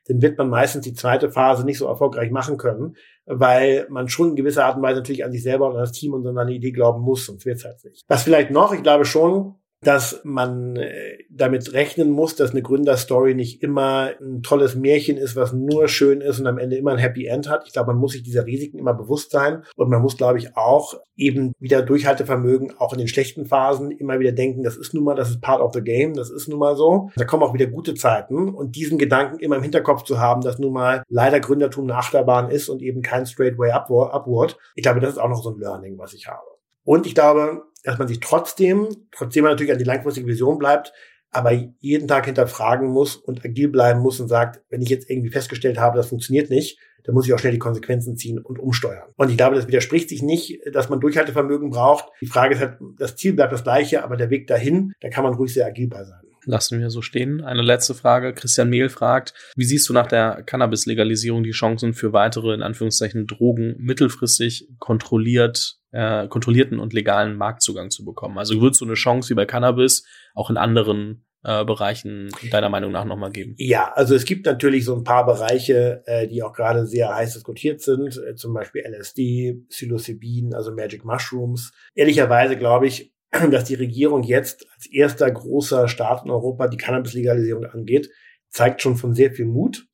dann wird man meistens die zweite Phase nicht so erfolgreich machen können, weil man schon in gewisser Art und Weise natürlich an sich selber und an das Team und an seine Idee glauben muss, sonst wird's halt nicht. Was vielleicht noch, ich glaube schon, dass man äh, damit rechnen muss, dass eine Gründerstory nicht immer ein tolles Märchen ist, was nur schön ist und am Ende immer ein Happy End hat. Ich glaube, man muss sich dieser Risiken immer bewusst sein und man muss, glaube ich, auch eben wieder Durchhaltevermögen auch in den schlechten Phasen immer wieder denken, das ist nun mal, das ist part of the game, das ist nun mal so. Da kommen auch wieder gute Zeiten und diesen Gedanken immer im Hinterkopf zu haben, dass nun mal leider Gründertum eine Achterbahn ist und eben kein straight way upward. Ich glaube, das ist auch noch so ein Learning, was ich habe. Und ich glaube, dass man sich trotzdem, trotzdem man natürlich an die langfristige Vision bleibt, aber jeden Tag hinterfragen muss und agil bleiben muss und sagt, wenn ich jetzt irgendwie festgestellt habe, das funktioniert nicht, dann muss ich auch schnell die Konsequenzen ziehen und umsteuern. Und ich glaube, das widerspricht sich nicht, dass man Durchhaltevermögen braucht. Die Frage ist halt, das Ziel bleibt das gleiche, aber der Weg dahin, da kann man ruhig sehr agil bei sein. Lassen wir so stehen. Eine letzte Frage. Christian Mehl fragt, wie siehst du nach der Cannabis-Legalisierung die Chancen für weitere, in Anführungszeichen, Drogen mittelfristig kontrolliert, äh, kontrollierten und legalen Marktzugang zu bekommen? Also wird so eine Chance wie bei Cannabis auch in anderen äh, Bereichen deiner Meinung nach nochmal geben? Ja, also es gibt natürlich so ein paar Bereiche, äh, die auch gerade sehr heiß diskutiert sind, äh, zum Beispiel LSD, Psilocybin, also Magic Mushrooms. Ehrlicherweise glaube ich, (clears throat) dass die Regierung jetzt als erster großer Staat in Europa die Cannabis-Legalisierung angeht, zeigt schon von sehr viel Mut.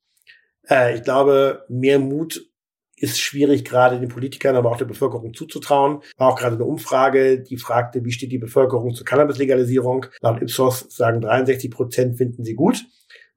Äh, ich glaube, mehr Mut ist schwierig, gerade den Politikern, aber auch der Bevölkerung zuzutrauen. War auch gerade eine Umfrage, die fragte, wie steht die Bevölkerung zur Cannabis-Legalisierung? Laut Ipsos sagen 63 Prozent finden sie gut.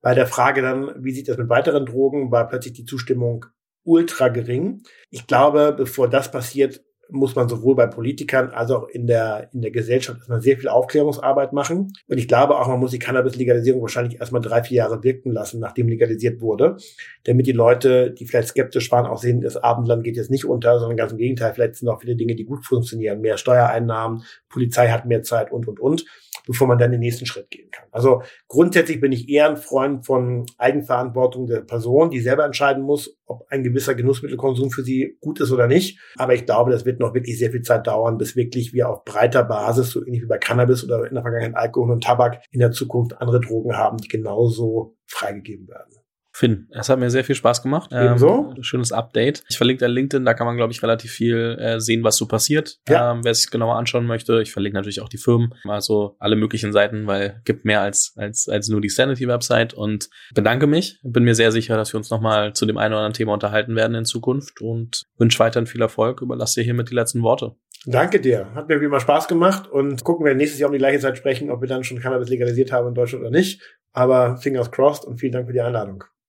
Bei der Frage dann, wie sieht das mit weiteren Drogen, war plötzlich die Zustimmung ultra gering. Ich glaube, bevor das passiert, muss man sowohl bei Politikern als auch in der, in der Gesellschaft erstmal sehr viel Aufklärungsarbeit machen. Und ich glaube auch, man muss die Cannabis-Legalisierung wahrscheinlich erstmal drei, vier Jahre wirken lassen, nachdem legalisiert wurde, damit die Leute, die vielleicht skeptisch waren, auch sehen, das Abendland geht jetzt nicht unter, sondern ganz im Gegenteil, vielleicht sind auch viele Dinge, die gut funktionieren. Mehr Steuereinnahmen, Polizei hat mehr Zeit und, und, und bevor man dann den nächsten Schritt gehen kann. Also grundsätzlich bin ich eher ein Freund von Eigenverantwortung der Person, die selber entscheiden muss, ob ein gewisser Genussmittelkonsum für sie gut ist oder nicht. Aber ich glaube, das wird noch wirklich sehr viel Zeit dauern, bis wirklich wir auf breiter Basis, so ähnlich wie bei Cannabis oder in der Vergangenheit Alkohol und Tabak, in der Zukunft andere Drogen haben, die genauso freigegeben werden. Finn, es hat mir sehr viel Spaß gemacht. Ebenso. Ähm, schönes Update. Ich verlinke dein LinkedIn, da kann man, glaube ich, relativ viel äh, sehen, was so passiert. Ja. Ähm, wer sich genauer anschauen möchte. Ich verlinke natürlich auch die Firmen, also alle möglichen Seiten, weil gibt mehr als, als, als nur die Sanity-Website und bedanke mich. Bin mir sehr sicher, dass wir uns nochmal zu dem einen oder anderen Thema unterhalten werden in Zukunft und wünsche weiterhin viel Erfolg. Überlasse dir hiermit die letzten Worte. Danke dir. Hat mir wie immer Spaß gemacht und gucken wir nächstes Jahr um die gleiche Zeit sprechen, ob wir dann schon Cannabis legalisiert haben in Deutschland oder nicht. Aber fingers crossed und vielen Dank für die Einladung.